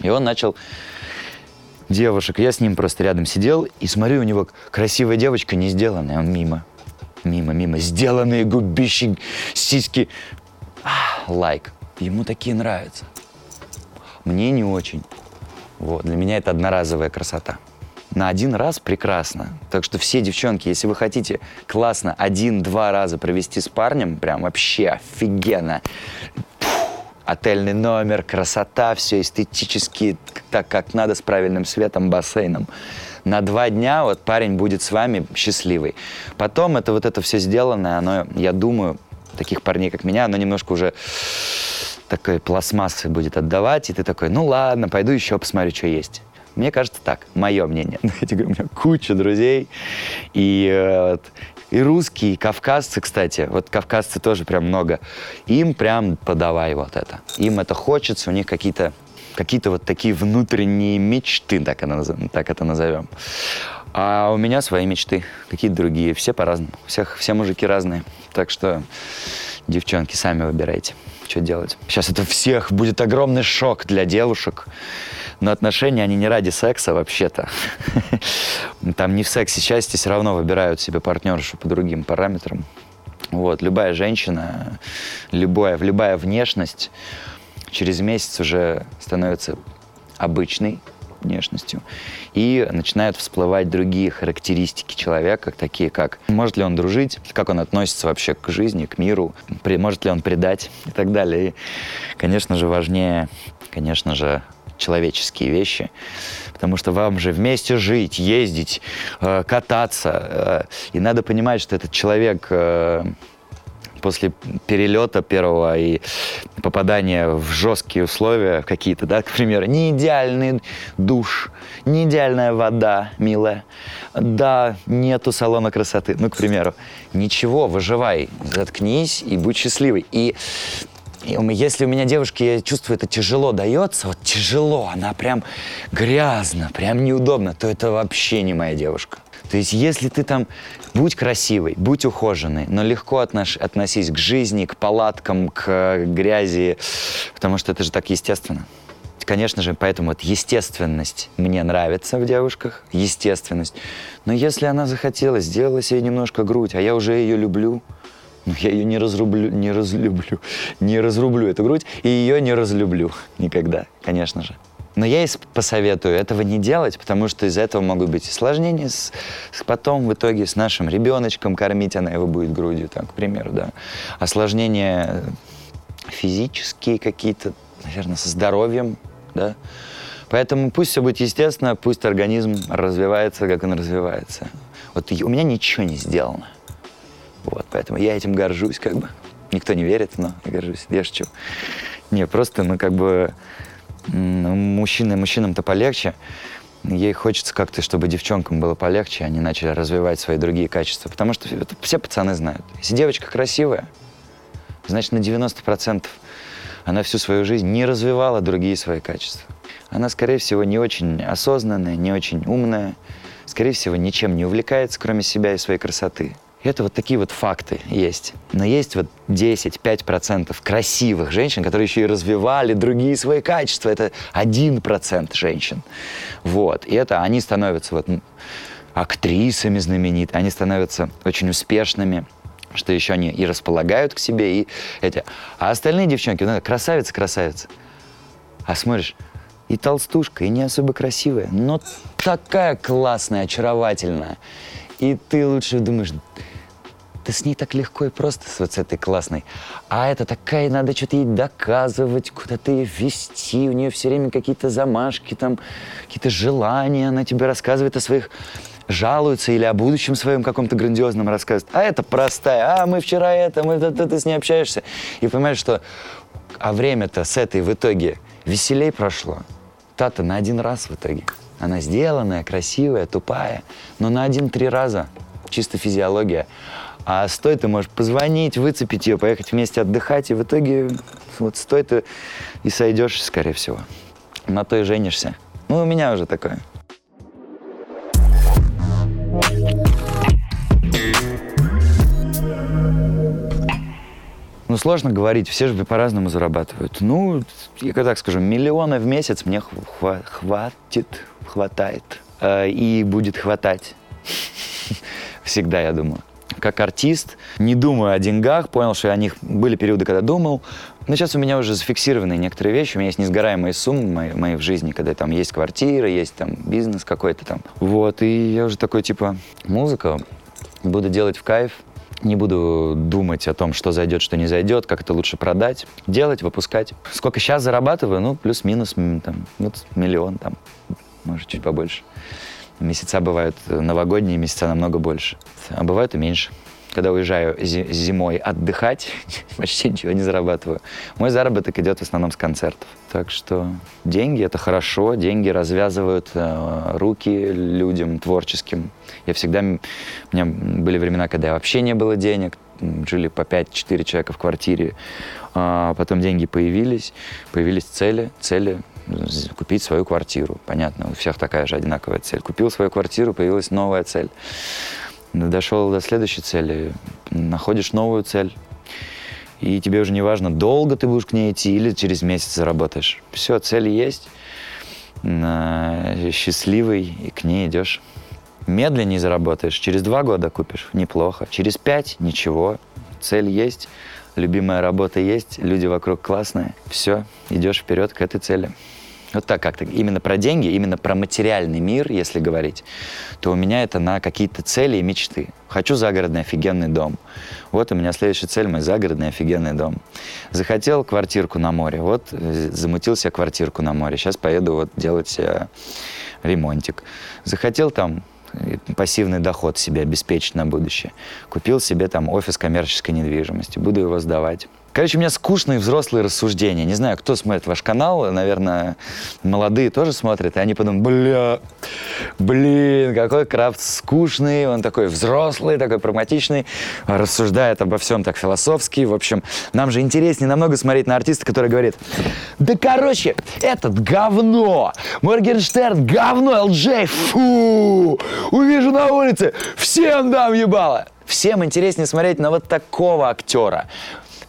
И он начал девушек. Я с ним просто рядом сидел и смотрю, у него красивая девочка не сделанная, он мимо. Мимо, мимо. Сделанные губищи, сиськи. А, лайк. Ему такие нравятся. Мне не очень. Вот. Для меня это одноразовая красота. На один раз прекрасно. Так что все девчонки, если вы хотите классно один-два раза провести с парнем, прям вообще офигенно. Отельный номер, красота, все эстетически, так как надо, с правильным светом, бассейном. На два дня вот парень будет с вами счастливый. Потом это вот это все сделанное, оно, я думаю, таких парней, как меня, оно немножко уже такой пластмассы будет отдавать, и ты такой, ну ладно, пойду еще посмотрю, что есть. Мне кажется так, мое мнение. [LAUGHS] Я говорю, у меня куча друзей, и, э, и русские, и кавказцы, кстати, вот кавказцы тоже прям много, им прям подавай вот это. Им это хочется, у них какие-то какие-то вот такие внутренние мечты, так, это, так это назовем. А у меня свои мечты, какие-то другие, все по-разному, всех, все мужики разные. Так что, девчонки, сами выбирайте, что делать. Сейчас это всех будет огромный шок для девушек. Но отношения, они не ради секса вообще-то. [LAUGHS] Там не в сексе счастье, все равно выбирают себе партнершу по другим параметрам. Вот, любая женщина, любая, любая внешность через месяц уже становится обычной внешностью. И начинают всплывать другие характеристики человека, такие как может ли он дружить, как он относится вообще к жизни, к миру, может ли он предать и так далее. И, конечно же, важнее, конечно же, человеческие вещи, потому что вам же вместе жить, ездить, э, кататься, э, и надо понимать, что этот человек э, после перелета первого и попадания в жесткие условия какие-то, да, к примеру, не идеальный душ, не идеальная вода, милая, да, нету салона красоты, ну, к примеру, ничего, выживай, заткнись и будь счастливый. И если у меня девушке, я чувствую, это тяжело дается, вот тяжело, она прям грязно, прям неудобно, то это вообще не моя девушка. То есть если ты там, будь красивой, будь ухоженной, но легко отнош, относись к жизни, к палаткам, к грязи, потому что это же так естественно. Конечно же, поэтому вот естественность мне нравится в девушках, естественность. Но если она захотела, сделала себе немножко грудь, а я уже ее люблю, но я ее не разрублю, не разлюблю, не разрублю эту грудь, и ее не разлюблю никогда, конечно же. Но я и посоветую этого не делать, потому что из-за этого могут быть осложнения с, с потом в итоге с нашим ребеночком кормить она его будет грудью, так, к примеру, да. Осложнения физические какие-то, наверное, со здоровьем, да. Поэтому пусть все будет естественно, пусть организм развивается, как он развивается. Вот у меня ничего не сделано. Вот, поэтому я этим горжусь, как бы. Никто не верит, но горжусь. Я шучу. Не, просто, ну, как бы, мужчины, мужчинам-то полегче. Ей хочется как-то, чтобы девчонкам было полегче, они начали развивать свои другие качества. Потому что это все пацаны знают. Если девочка красивая, значит, на 90% она всю свою жизнь не развивала другие свои качества. Она, скорее всего, не очень осознанная, не очень умная, скорее всего, ничем не увлекается, кроме себя и своей красоты. Это вот такие вот факты есть. Но есть вот 10-5% красивых женщин, которые еще и развивали другие свои качества. Это 1% женщин. Вот. И это они становятся вот актрисами знаменитыми, они становятся очень успешными что еще они и располагают к себе, и эти. А остальные девчонки, ну, красавица, красавица. А смотришь, и толстушка, и не особо красивая, но такая классная, очаровательная. И ты лучше думаешь, да с ней так легко и просто, с вот этой классной. А это такая, надо что-то ей доказывать, куда-то ее вести. У нее все время какие-то замашки, там, какие-то желания. Она тебе рассказывает о своих жалуется или о будущем своем каком-то грандиозном рассказывает. А это простая, а мы вчера это, мы ты, ты, ты с ней общаешься. И понимаешь, что а время-то с этой в итоге веселей прошло. Та-то на один раз в итоге. Она сделанная, красивая, тупая, но на один-три раза. Чисто физиология. А стой ты можешь позвонить, выцепить ее, поехать вместе отдыхать, и в итоге вот стой ты и сойдешь, скорее всего. На то и женишься. Ну, у меня уже такое. Ну, сложно говорить, все же по-разному зарабатывают. Ну, я так скажу, миллиона в месяц мне хва- хватит, хватает. Э, и будет хватать. [LAUGHS] Всегда, я думаю. Как артист, не думаю о деньгах, понял, что о них были периоды, когда думал. Но сейчас у меня уже зафиксированы некоторые вещи, у меня есть несгораемые суммы мои, мои в жизни, когда там есть квартира, есть там бизнес какой-то там. Вот, и я уже такой, типа, музыка буду делать в кайф, не буду думать о том, что зайдет, что не зайдет, как это лучше продать. Делать, выпускать. Сколько сейчас зарабатываю? Ну, плюс-минус там, вот миллион там, может, чуть побольше. Месяца бывают новогодние, месяца намного больше. А бывают и меньше. Когда уезжаю зимой отдыхать, [LAUGHS] почти ничего не зарабатываю. Мой заработок идет в основном с концертов. Так что деньги — это хорошо, деньги развязывают э, руки людям творческим. Я всегда... У меня были времена, когда вообще не было денег, жили по 5-4 человека в квартире. А потом деньги появились, появились цели, цели купить свою квартиру. Понятно, у всех такая же одинаковая цель. Купил свою квартиру, появилась новая цель дошел до следующей цели, находишь новую цель, и тебе уже не важно, долго ты будешь к ней идти или через месяц заработаешь. Все, цель есть, счастливый, и к ней идешь. Медленнее заработаешь, через два года купишь, неплохо. Через пять – ничего, цель есть, любимая работа есть, люди вокруг классные. Все, идешь вперед к этой цели. Вот так как-то. Именно про деньги, именно про материальный мир, если говорить, то у меня это на какие-то цели и мечты. Хочу загородный офигенный дом. Вот у меня следующая цель, мой загородный офигенный дом. Захотел квартирку на море. Вот э, замутил себе квартирку на море. Сейчас поеду вот делать ремонтик. Захотел там пассивный доход себе обеспечить на будущее. Купил себе там офис коммерческой недвижимости. Буду его сдавать. Короче, у меня скучные взрослые рассуждения. Не знаю, кто смотрит ваш канал, наверное, молодые тоже смотрят, и они потом, бля, блин, какой Крафт скучный, он такой взрослый, такой прагматичный, рассуждает обо всем так философски. В общем, нам же интереснее намного смотреть на артиста, который говорит, да короче, этот говно, Моргенштерн говно, ЛД, фу, увижу на улице, всем дам ебало. Всем интереснее смотреть на вот такого актера.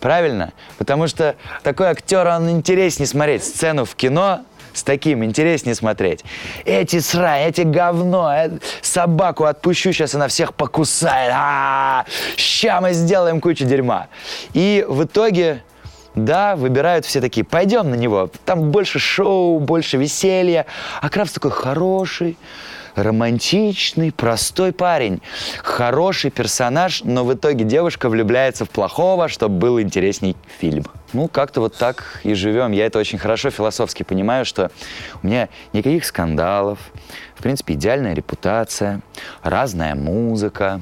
Правильно? Потому что такой актер, он интереснее смотреть. Сцену в кино с таким интереснее смотреть. Эти срань, эти говно, э, собаку отпущу, сейчас она всех покусает. А -а -а, ща мы сделаем кучу дерьма. И в итоге да, выбирают все такие, пойдем на него, там больше шоу, больше веселья. А Крафтс такой хороший, романтичный, простой парень, хороший персонаж, но в итоге девушка влюбляется в плохого, чтобы был интересней фильм. Ну, как-то вот так и живем. Я это очень хорошо философски понимаю, что у меня никаких скандалов, в принципе, идеальная репутация, разная музыка.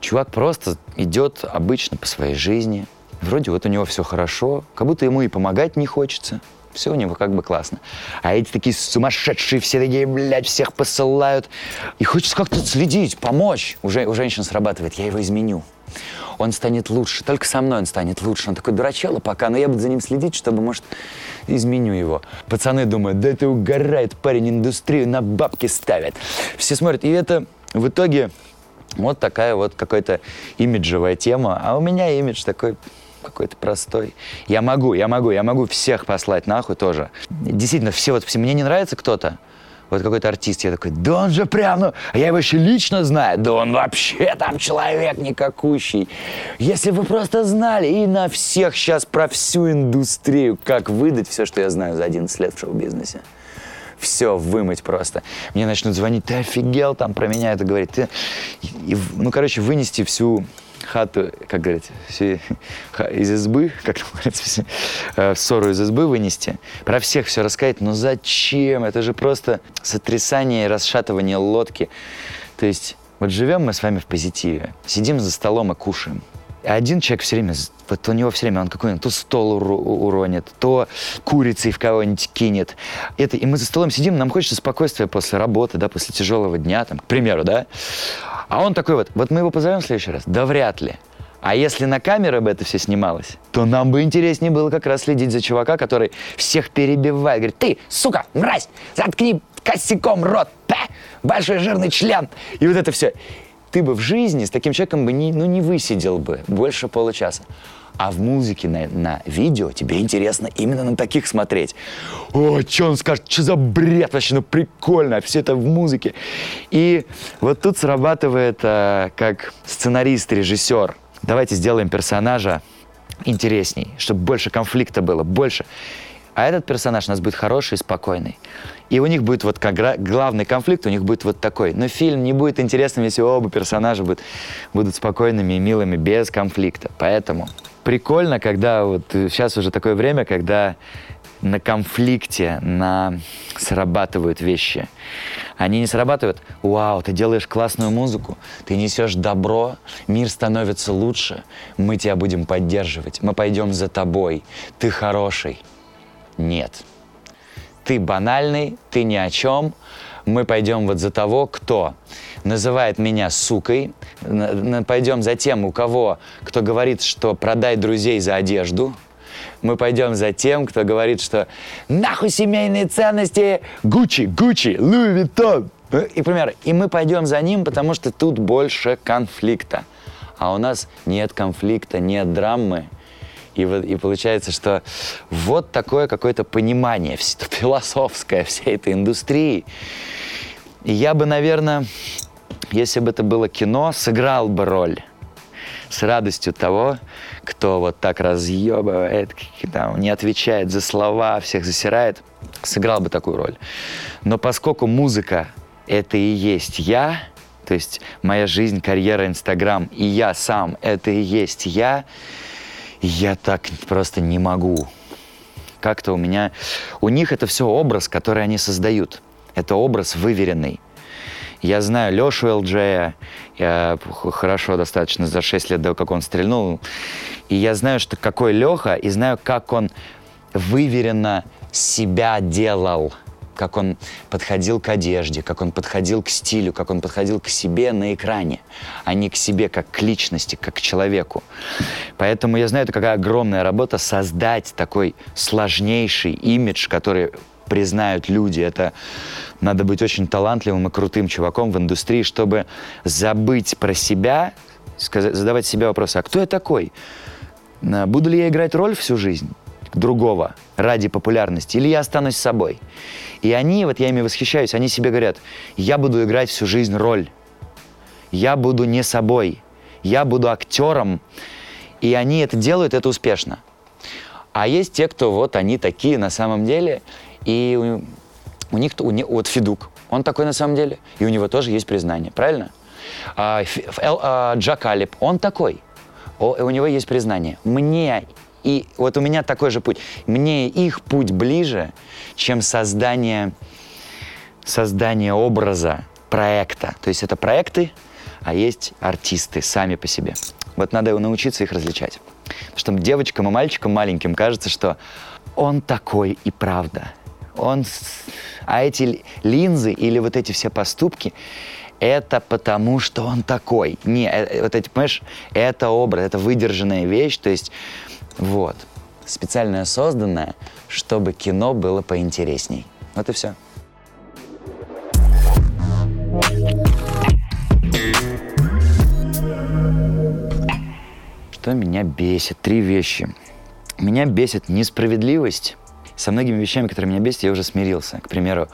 Чувак просто идет обычно по своей жизни. Вроде вот у него все хорошо, как будто ему и помогать не хочется. Все у него как бы классно. А эти такие сумасшедшие, все такие, блядь, всех посылают. И хочется как-то следить, помочь. Уже у женщин срабатывает, я его изменю. Он станет лучше, только со мной он станет лучше. Он такой дурачело пока, но я буду за ним следить, чтобы, может, изменю его. Пацаны думают, да это угорает парень, индустрию на бабки ставит. Все смотрят, и это в итоге Вот такая вот какая-то имиджевая тема. А у меня имидж такой какой-то простой. Я могу, я могу, я могу всех послать нахуй тоже. Действительно, все вот все, мне не нравится кто-то, вот какой-то артист, я такой, да он же прям, ну, а я его еще лично знаю, да он вообще там человек никакущий. Если вы просто знали, и на всех сейчас про всю индустрию, как выдать все, что я знаю за 11 лет в шоу-бизнесе. Все вымыть просто. Мне начнут звонить, ты офигел там про меня это говорить. Ты... И, ну, короче, вынести всю хату, как говорить, все, [LAUGHS] из избы, [LAUGHS] как говорится, э, ссору из избы вынести, про всех все рассказать, но зачем? Это же просто сотрясание и расшатывание лодки. То есть вот живем мы с вами в позитиве, сидим за столом и кушаем. Один человек все время, вот у него все время он какой-нибудь то стол уронит, то курицей в кого-нибудь кинет. Это, и мы за столом сидим, нам хочется спокойствия после работы, да, после тяжелого дня, там, к примеру, да. А он такой вот, вот мы его позовем в следующий раз? Да вряд ли. А если на камеры бы это все снималось, то нам бы интереснее было как раз следить за чувака, который всех перебивает. Говорит, ты, сука, мразь, заткни косяком рот, па, большой жирный член. И вот это все. Ты бы в жизни с таким человеком бы не, ну, не высидел бы больше получаса. А в музыке, на, на видео тебе интересно именно на таких смотреть. О, что он скажет, что за бред вообще, ну прикольно, все это в музыке. И вот тут срабатывает э, как сценарист, режиссер. Давайте сделаем персонажа интересней, чтобы больше конфликта было, больше. А этот персонаж у нас будет хороший спокойный. И у них будет вот как главный конфликт, у них будет вот такой. Но фильм не будет интересным, если оба персонажа будут, будут спокойными и милыми, без конфликта. Поэтому прикольно, когда вот сейчас уже такое время, когда на конфликте, на срабатывают вещи. Они не срабатывают, вау, ты делаешь классную музыку, ты несешь добро, мир становится лучше, мы тебя будем поддерживать, мы пойдем за тобой, ты хороший. Нет. Ты банальный, ты ни о чем, мы пойдем вот за того, кто называет меня сукой, пойдем за тем, у кого, кто говорит, что продай друзей за одежду, мы пойдем за тем, кто говорит, что нахуй семейные ценности, Гуччи, Гуччи, Луи Виттон. И, пример, и мы пойдем за ним, потому что тут больше конфликта. А у нас нет конфликта, нет драмы, и, вот, и получается, что вот такое какое-то понимание [LAUGHS] философское всей этой индустрии. И я бы, наверное, если бы это было кино, сыграл бы роль с радостью того, кто вот так разъебывает, там, не отвечает за слова, всех засирает, сыграл бы такую роль. Но поскольку музыка — это и есть я, то есть моя жизнь, карьера, Инстаграм, и я сам — это и есть я, я так просто не могу. Как-то у меня... У них это все образ, который они создают. Это образ выверенный. Я знаю Лешу ЛДЖ, я хорошо достаточно за 6 лет до как он стрельнул. И я знаю, что какой Леха, и знаю, как он выверенно себя делал как он подходил к одежде, как он подходил к стилю, как он подходил к себе на экране, а не к себе как к личности, как к человеку. Поэтому я знаю, это какая огромная работа создать такой сложнейший имидж, который признают люди. Это надо быть очень талантливым и крутым чуваком в индустрии, чтобы забыть про себя, задавать себе вопросы, а кто я такой? Буду ли я играть роль всю жизнь? Другого ради популярности, или я останусь собой. И они, вот я ими восхищаюсь, они себе говорят, я буду играть всю жизнь роль, я буду не собой, я буду актером, и они это делают, это успешно. А есть те, кто вот они такие на самом деле, и у, у них, у, вот Федук, он такой на самом деле, и у него тоже есть признание, правильно? А, а, Джакалип, он такой, у него есть признание. Мне и вот у меня такой же путь. Мне их путь ближе, чем создание, создание образа, проекта. То есть это проекты, а есть артисты сами по себе. Вот надо научиться их различать. Потому что девочкам и мальчикам маленьким кажется, что он такой и правда. Он... А эти линзы или вот эти все поступки, это потому, что он такой. Не, э, э, вот эти, понимаешь, это образ, это выдержанная вещь. То есть вот. Специально созданное, чтобы кино было поинтересней. Вот и все. Что меня бесит? Три вещи. Меня бесит несправедливость. Со многими вещами, которые меня бесят, я уже смирился. К примеру,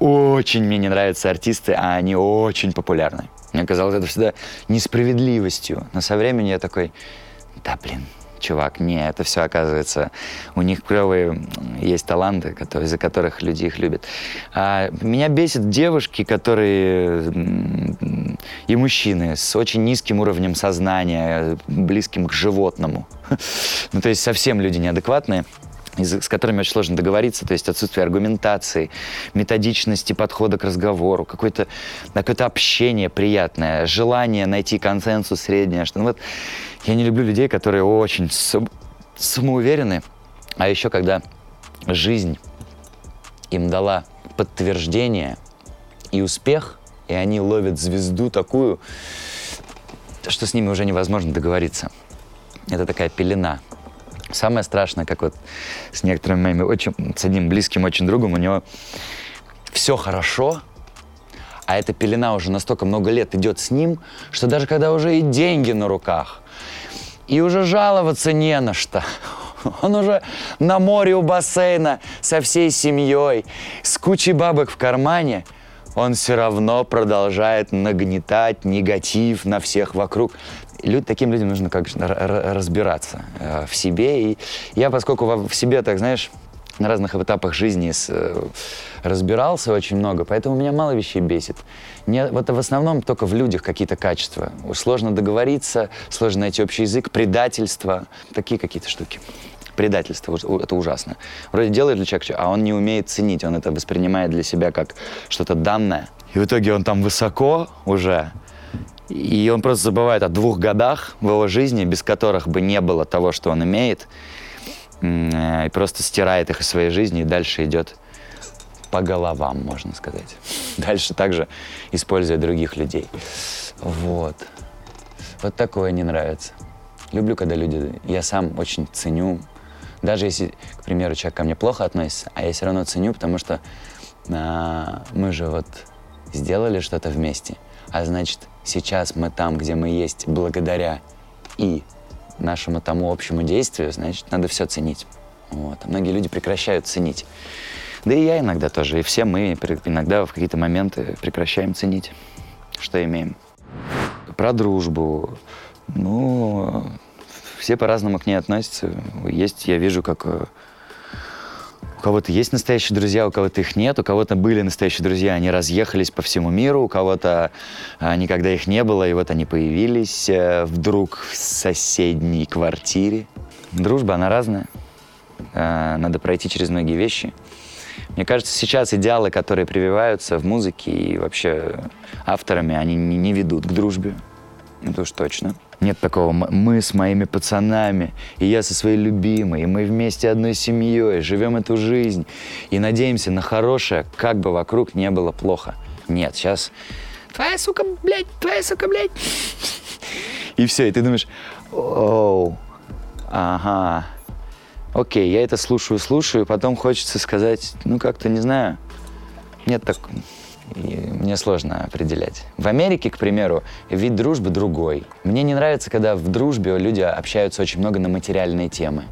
очень мне не нравятся артисты, а они очень популярны. Мне казалось это всегда несправедливостью. Но со временем я такой, да блин, чувак, не, это все оказывается, у них клевые есть таланты, которые, из-за которых люди их любят. А, меня бесит девушки, которые и мужчины с очень низким уровнем сознания, близким к животному. [LAUGHS] Ну, то есть совсем люди неадекватные с которыми очень сложно договориться, то есть отсутствие аргументации, методичности подхода к разговору, какое-то какое общение приятное, желание найти консенсус среднее. Что, ну вот, я не люблю людей, которые очень самоуверены, а еще когда жизнь им дала подтверждение и успех, и они ловят звезду такую, что с ними уже невозможно договориться. Это такая пелена – Самое страшное, как вот с некоторыми моими очень, с одним близким очень другом, у него все хорошо, а эта пелена уже настолько много лет идет с ним, что даже когда уже и деньги на руках, и уже жаловаться не на что, он уже на море у бассейна со всей семьей, с кучей бабок в кармане, он все равно продолжает нагнетать негатив на всех вокруг. Люд, таким людям нужно как разбираться э, в себе. И я, поскольку в, себе, так знаешь, на разных этапах жизни с, э, разбирался очень много, поэтому меня мало вещей бесит. Не, вот в основном только в людях какие-то качества. Сложно договориться, сложно найти общий язык, предательство, такие какие-то штуки. Предательство, это ужасно. Вроде делает для человека, а он не умеет ценить, он это воспринимает для себя как что-то данное. И в итоге он там высоко уже, и он просто забывает о двух годах в его жизни, без которых бы не было того, что он имеет, и просто стирает их из своей жизни и дальше идет по головам, можно сказать. [LAUGHS] Дальше также используя других людей. Вот. Вот такое не нравится. Люблю, когда люди... Я сам очень ценю. Даже если, к примеру, человек ко мне плохо относится, а я все равно ценю, потому что а, мы же вот сделали что-то вместе. А значит, сейчас мы там, где мы есть, благодаря и нашему тому общему действию, значит, надо все ценить. Вот. А многие люди прекращают ценить. Да и я иногда тоже, и все мы иногда в какие-то моменты прекращаем ценить, что имеем. Про дружбу. Ну, все по-разному к ней относятся. Есть, я вижу, как э, кого-то есть настоящие друзья, у кого-то их нет, у кого-то были настоящие друзья, они разъехались по всему миру, у кого-то а, никогда их не было, и вот они появились а, вдруг в соседней квартире. Дружба, она разная. А, надо пройти через многие вещи. Мне кажется, сейчас идеалы, которые прививаются в музыке и вообще авторами, они не, не ведут к дружбе. Это уж точно. Нет такого. «мы с моими пацанами, и я со своей любимой, и мы вместе одной семьей, живем эту жизнь. И надеемся на хорошее, как бы вокруг не было плохо». Нет, сейчас «твоя сука, блядь, твоя сука, блядь». [LAUGHS] И все, и ты думаешь «оу, ага, окей, я это слушаю, слушаю, потом хочется сказать, ну как-то, не знаю, нет так, и мне сложно определять. В Америке, к примеру, вид дружбы другой. Мне не нравится, когда в дружбе люди общаются очень много на материальные темы.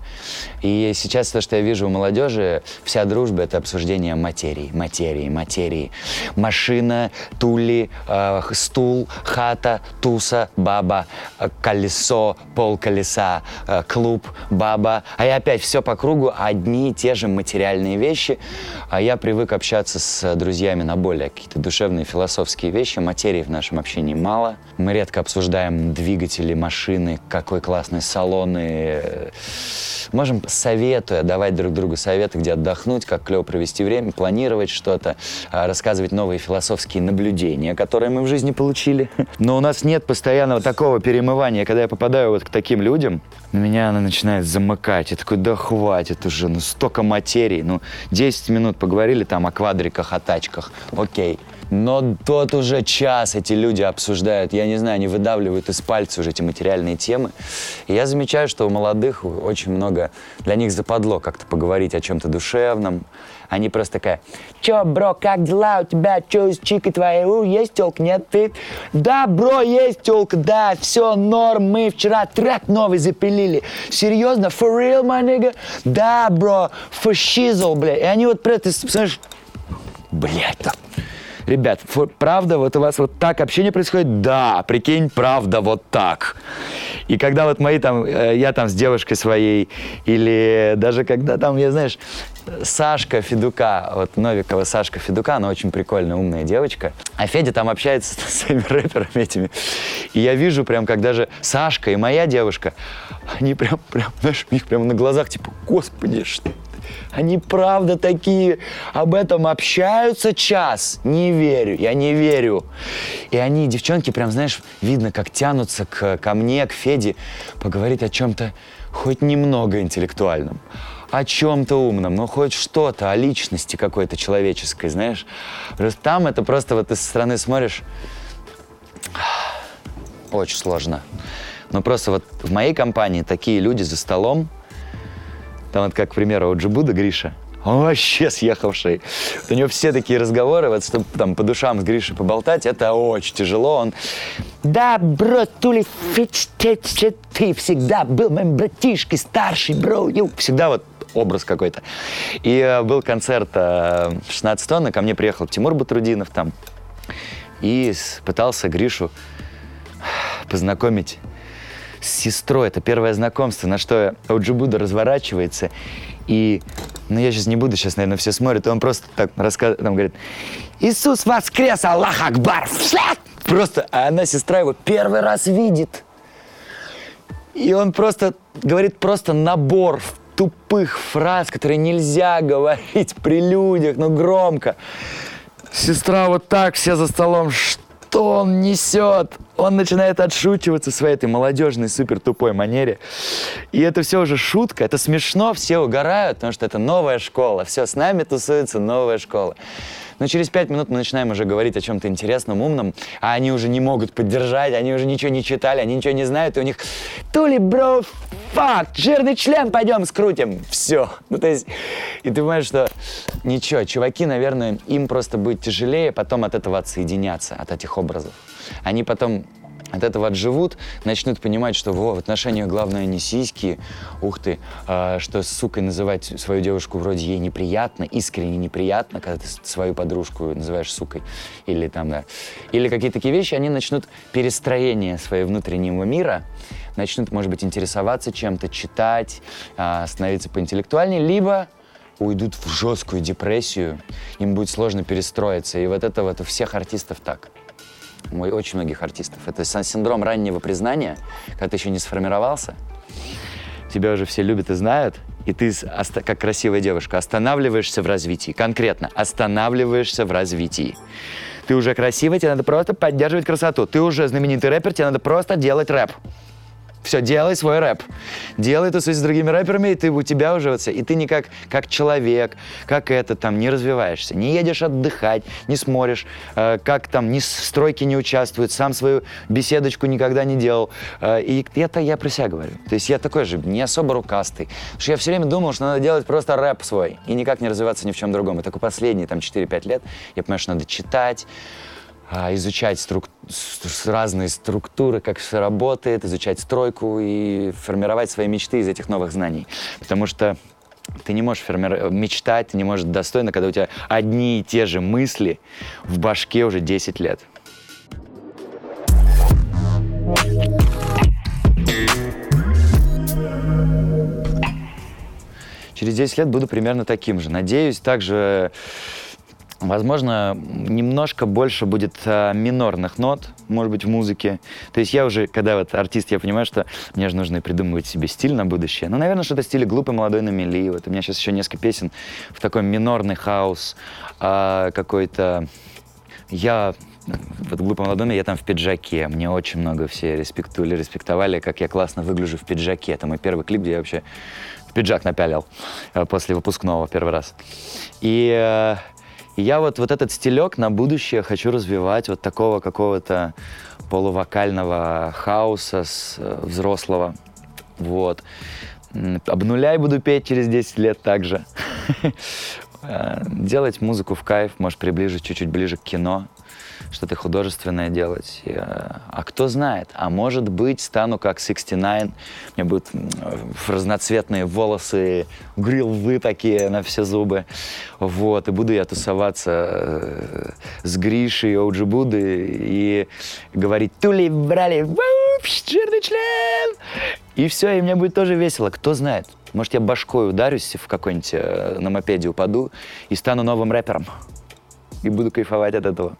И сейчас то, что я вижу у молодежи, вся дружба — это обсуждение материи, материи, материи. Машина, тули, э, стул, хата, туса, баба, э, колесо, пол колеса, э, клуб, баба. А я опять все по кругу, одни и те же материальные вещи. А я привык общаться с друзьями на более какие-то душевные, философские вещи. Материи в нашем общении мало. Мы редко обсуждаем двигатели, машины, какой классный салоны. Можем, советуя, давать друг другу советы, где отдохнуть, как клево провести время, планировать что-то, а, рассказывать новые философские наблюдения, которые мы в жизни получили. [LAUGHS] Но у нас нет постоянного такого перемывания. Когда я попадаю вот к таким людям, на меня она начинает замыкать. Я такой, да хватит уже, ну столько материи. Ну, 10 минут поговорили там о квадриках, о тачках. Окей. Но тот уже час эти люди обсуждают, я не знаю, они выдавливают из пальца уже эти материальные темы. И я замечаю, что у молодых очень много, для них западло как-то поговорить о чем-то душевном. Они просто такая, чё, бро, как дела у тебя, чё из чики твоей, есть телка, нет, ты? Да, бро, есть телка, да, все, норм, мы вчера трек новый запилили. Серьезно, for real, my nigga? Да, бро, for shizzle, бля. И они вот, ты смотришь, блядь, Ребят, правда, вот у вас вот так общение происходит? Да, прикинь, правда, вот так. И когда вот мои там, э, я там с девушкой своей, или даже когда там, я знаешь, Сашка Федука, вот Новикова Сашка Федука, она очень прикольная, умная девочка. А Федя там общается [LAUGHS] с своими рэперами этими. И я вижу прям, как даже Сашка и моя девушка, они прям, прям, знаешь, у них прямо на глазах, типа, господи, что они правда такие об этом общаются час. Не верю, я не верю. И они, девчонки, прям, знаешь, видно, как тянутся к, ко мне, к Феде, поговорить о чем-то хоть немного интеллектуальном о чем-то умном, ну хоть что-то, о личности какой-то человеческой, знаешь. Там это просто вот ты со стороны смотришь, очень сложно. Но просто вот в моей компании такие люди за столом, там вот, как, к примеру, у Джибуда Гриша, он вообще съехавший. Вот у него все такие разговоры, вот чтобы там по душам с Гришей поболтать, это очень тяжело. Он, да, бро, Тули, ты всегда был моим братишкой, старший, бро, ю. Всегда вот образ какой-то. И э, был концерт э, 16 тонн, ко мне приехал Тимур Батрудинов там, и пытался Гришу познакомить с сестрой. Это первое знакомство, на что Оджибуда разворачивается. И, ну я сейчас не буду, сейчас, наверное, все смотрят. Он просто так рассказывает, там говорит, Иисус воскрес, Аллах Акбар. Просто, а она, сестра, его первый раз видит. И он просто говорит просто набор тупых фраз, которые нельзя [LAUGHS] говорить при людях, но громко. Сестра вот так все за столом, что он несет? Он начинает отшучиваться своей этой молодежной супер тупой манере. И это все уже шутка, это смешно, все угорают, потому что это новая школа. Все, с нами тусуется новая школа. Но через пять минут мы начинаем уже говорить о чем-то интересном, умном, а они уже не могут поддержать, они уже ничего не читали, они ничего не знают, и у них Тули, бро, факт, жирный член, пойдем скрутим. Все. Ну, то есть, и ты понимаешь, что ничего, чуваки, наверное, им просто будет тяжелее потом от этого отсоединяться, от этих образов. Они потом от этого отживут, начнут понимать, что во, в отношениях главное не сиськи, ух ты, э, что сукой называть свою девушку вроде ей неприятно, искренне неприятно, когда ты свою подружку называешь сукой, или там, да, или какие-то такие вещи, они начнут перестроение своего внутреннего мира, начнут, может быть, интересоваться чем-то, читать, э, становиться поинтеллектуальнее, либо уйдут в жесткую депрессию, им будет сложно перестроиться. И вот это вот у всех артистов так у очень многих артистов. Это синдром раннего признания, когда ты еще не сформировался, тебя уже все любят и знают, и ты, как красивая девушка, останавливаешься в развитии. Конкретно, останавливаешься в развитии. Ты уже красивая, тебе надо просто поддерживать красоту. Ты уже знаменитый рэпер, тебе надо просто делать рэп. Все, делай свой рэп. Делай тусуйся с другими рэперами, и ты, у тебя уже вот все. И ты никак как человек, как это там, не развиваешься. Не едешь отдыхать, не смотришь, э, как там, ни в стройке не участвует, сам свою беседочку никогда не делал. Э, и это я про себя говорю. То есть я такой же, не особо рукастый. Потому что я все время думал, что надо делать просто рэп свой и никак не развиваться ни в чем другом. И только последние там 4-5 лет я понимаю, что надо читать, изучать струк... разные структуры, как все работает, изучать стройку и формировать свои мечты из этих новых знаний. Потому что ты не можешь форми... мечтать, ты не можешь достойно, когда у тебя одни и те же мысли в башке уже 10 лет. Через 10 лет буду примерно таким же. Надеюсь, также Возможно, немножко больше будет а, минорных нот, может быть, в музыке. То есть я уже, когда вот артист, я понимаю, что мне же нужно придумывать себе стиль на будущее. Ну, наверное, что-то в стиле «Глупый молодой на мели». Вот у меня сейчас еще несколько песен в такой минорный хаос а, какой-то. Я вот «Глупый молодой», я там в пиджаке. Мне очень много все респектовали, респектовали, как я классно выгляжу в пиджаке. Это мой первый клип, где я вообще пиджак напялил э, после выпускного первый раз. И э, И я вот, вот этот стилек на будущее хочу развивать, вот такого какого-то полувокального хаоса с э, взрослого. Вот. Обнуляй буду петь через 10 лет также. [LAUGHS] Э, делать музыку в кайф, может, приближить чуть-чуть ближе к кино что-то художественное делать. А кто знает, а может быть, стану как 69, у меня будут разноцветные волосы, грилвы такие на все зубы, вот, и буду я тусоваться э, с Гришей, Оуджи Буды и говорить «Тули, брали, жирный член!» И все, и мне будет тоже весело, кто знает. Может, я башкой ударюсь в какой-нибудь э, на мопеде упаду и стану новым рэпером и буду кайфовать от этого.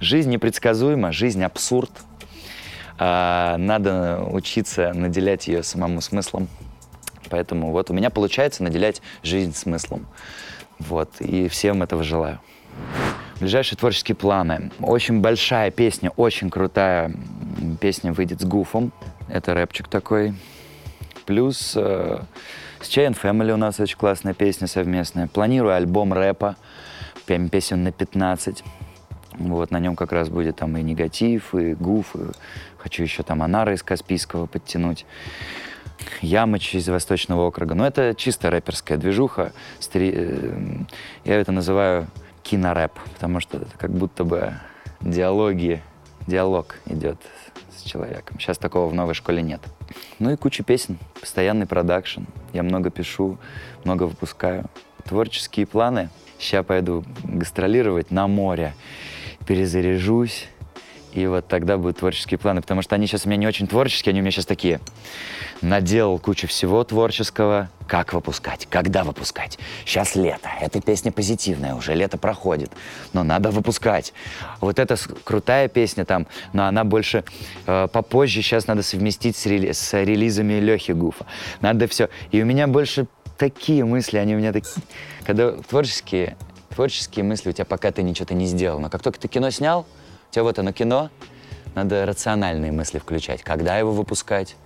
Жизнь непредсказуема, жизнь абсурд. А, надо учиться наделять ее самому смыслом. Поэтому вот у меня получается наделять жизнь смыслом. Вот, и всем этого желаю. Ближайшие творческие планы. Очень большая песня, очень крутая песня выйдет с Гуфом. Это рэпчик такой. Плюс э, с Chain Family у нас очень классная песня совместная. Планирую альбом рэпа песен на 15. Вот, на нем как раз будет там и негатив, и гуф, и хочу еще там Анара из Каспийского подтянуть. Ямыч из Восточного округа. Но это чисто рэперская движуха. Э, я это называю кинорэп, потому что это как будто бы диалоги, диалог идет с человеком. Сейчас такого в новой школе нет. Ну и куча песен, постоянный продакшн. Я много пишу, много выпускаю. Творческие планы — Сейчас пойду гастролировать на море, перезаряжусь, и вот тогда будут творческие планы, потому что они сейчас у меня не очень творческие, они у меня сейчас такие. Наделал кучу всего творческого. Как выпускать? Когда выпускать? Сейчас лето. Эта песня позитивная уже, лето проходит. Но надо выпускать. Вот эта крутая песня там, но она больше э, попозже. Сейчас надо совместить с, рели с релизами Лехи Гуфа. Надо все. И у меня больше такие мысли, они у меня такие... Когда творческие, творческие мысли у тебя пока ты ничего то не сделал, но как только ты кино снял, у тебя вот оно кино, надо рациональные мысли включать. Когда его выпускать?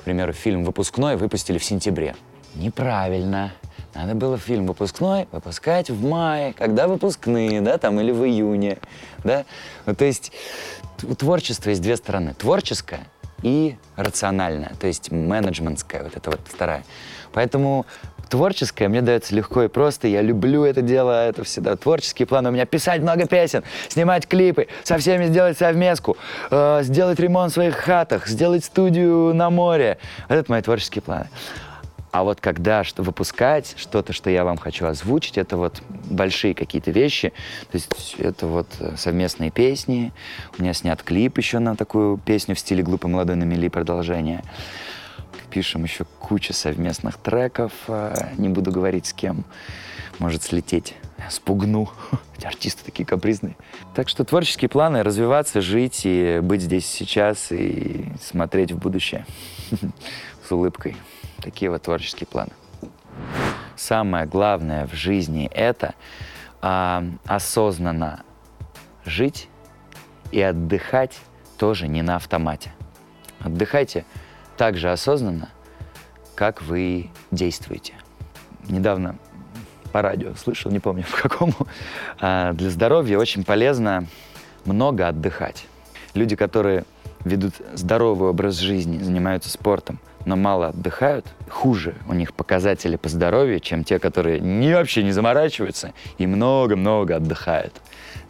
К примеру, фильм «Выпускной» выпустили в сентябре. Неправильно. Надо было фильм выпускной выпускать в мае, когда выпускные, да, там, или в июне, да. Ну, то есть у творчества есть две стороны. Творческое и рациональное, то есть менеджментская, вот это вот вторая. Поэтому творческое мне дается легко и просто. Я люблю это дело, это всегда творческие планы. У меня писать много песен, снимать клипы, со всеми сделать совместку, э, сделать ремонт в своих хатах, сделать студию на море. Вот это мои творческие планы. А вот когда что выпускать что-то, что я вам хочу озвучить, это вот большие какие-то вещи. То есть это вот э, совместные песни. У меня снят клип еще на такую песню в стиле «Глупый молодой на мели» продолжение пишем еще кучу совместных треков. Э, не буду говорить с кем. Может слететь. Спугну. [LAUGHS] Артисты такие капризные. Так что творческие планы — развиваться, жить и быть здесь сейчас и смотреть в будущее [LAUGHS] с улыбкой. Такие вот творческие планы. Самое главное в жизни — это а, осознанно жить и отдыхать тоже не на автомате. Отдыхайте — так же осознанно, как вы действуете. Недавно по радио слышал, не помню [LAUGHS] в какому, а, для здоровья очень полезно много отдыхать. Люди, которые ведут здоровый образ жизни, занимаются спортом, но мало отдыхают, хуже у них показатели по здоровью, чем те, которые не, вообще не заморачиваются и много-много отдыхают.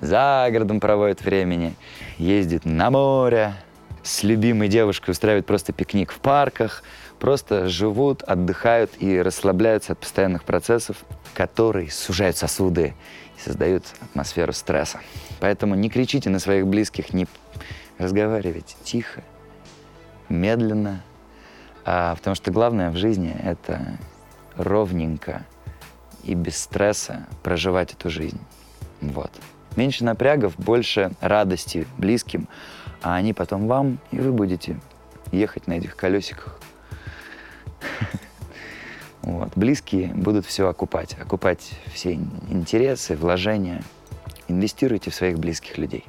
За городом проводят времени, ездят на море, с любимой девушкой устраивают просто пикник в парках, просто живут, отдыхают и расслабляются от постоянных процессов, которые сужают сосуды и создают атмосферу стресса. Поэтому не кричите на своих близких, не разговаривайте тихо, медленно, а, потому что главное в жизни — это ровненько и без стресса проживать эту жизнь. Вот. Меньше напрягов, больше радости близким, а они потом вам, и вы будете ехать на этих колесиках. [LAUGHS] Вот. Близкие будут все окупать, окупать все интересы, вложения. Инвестируйте в своих близких людей.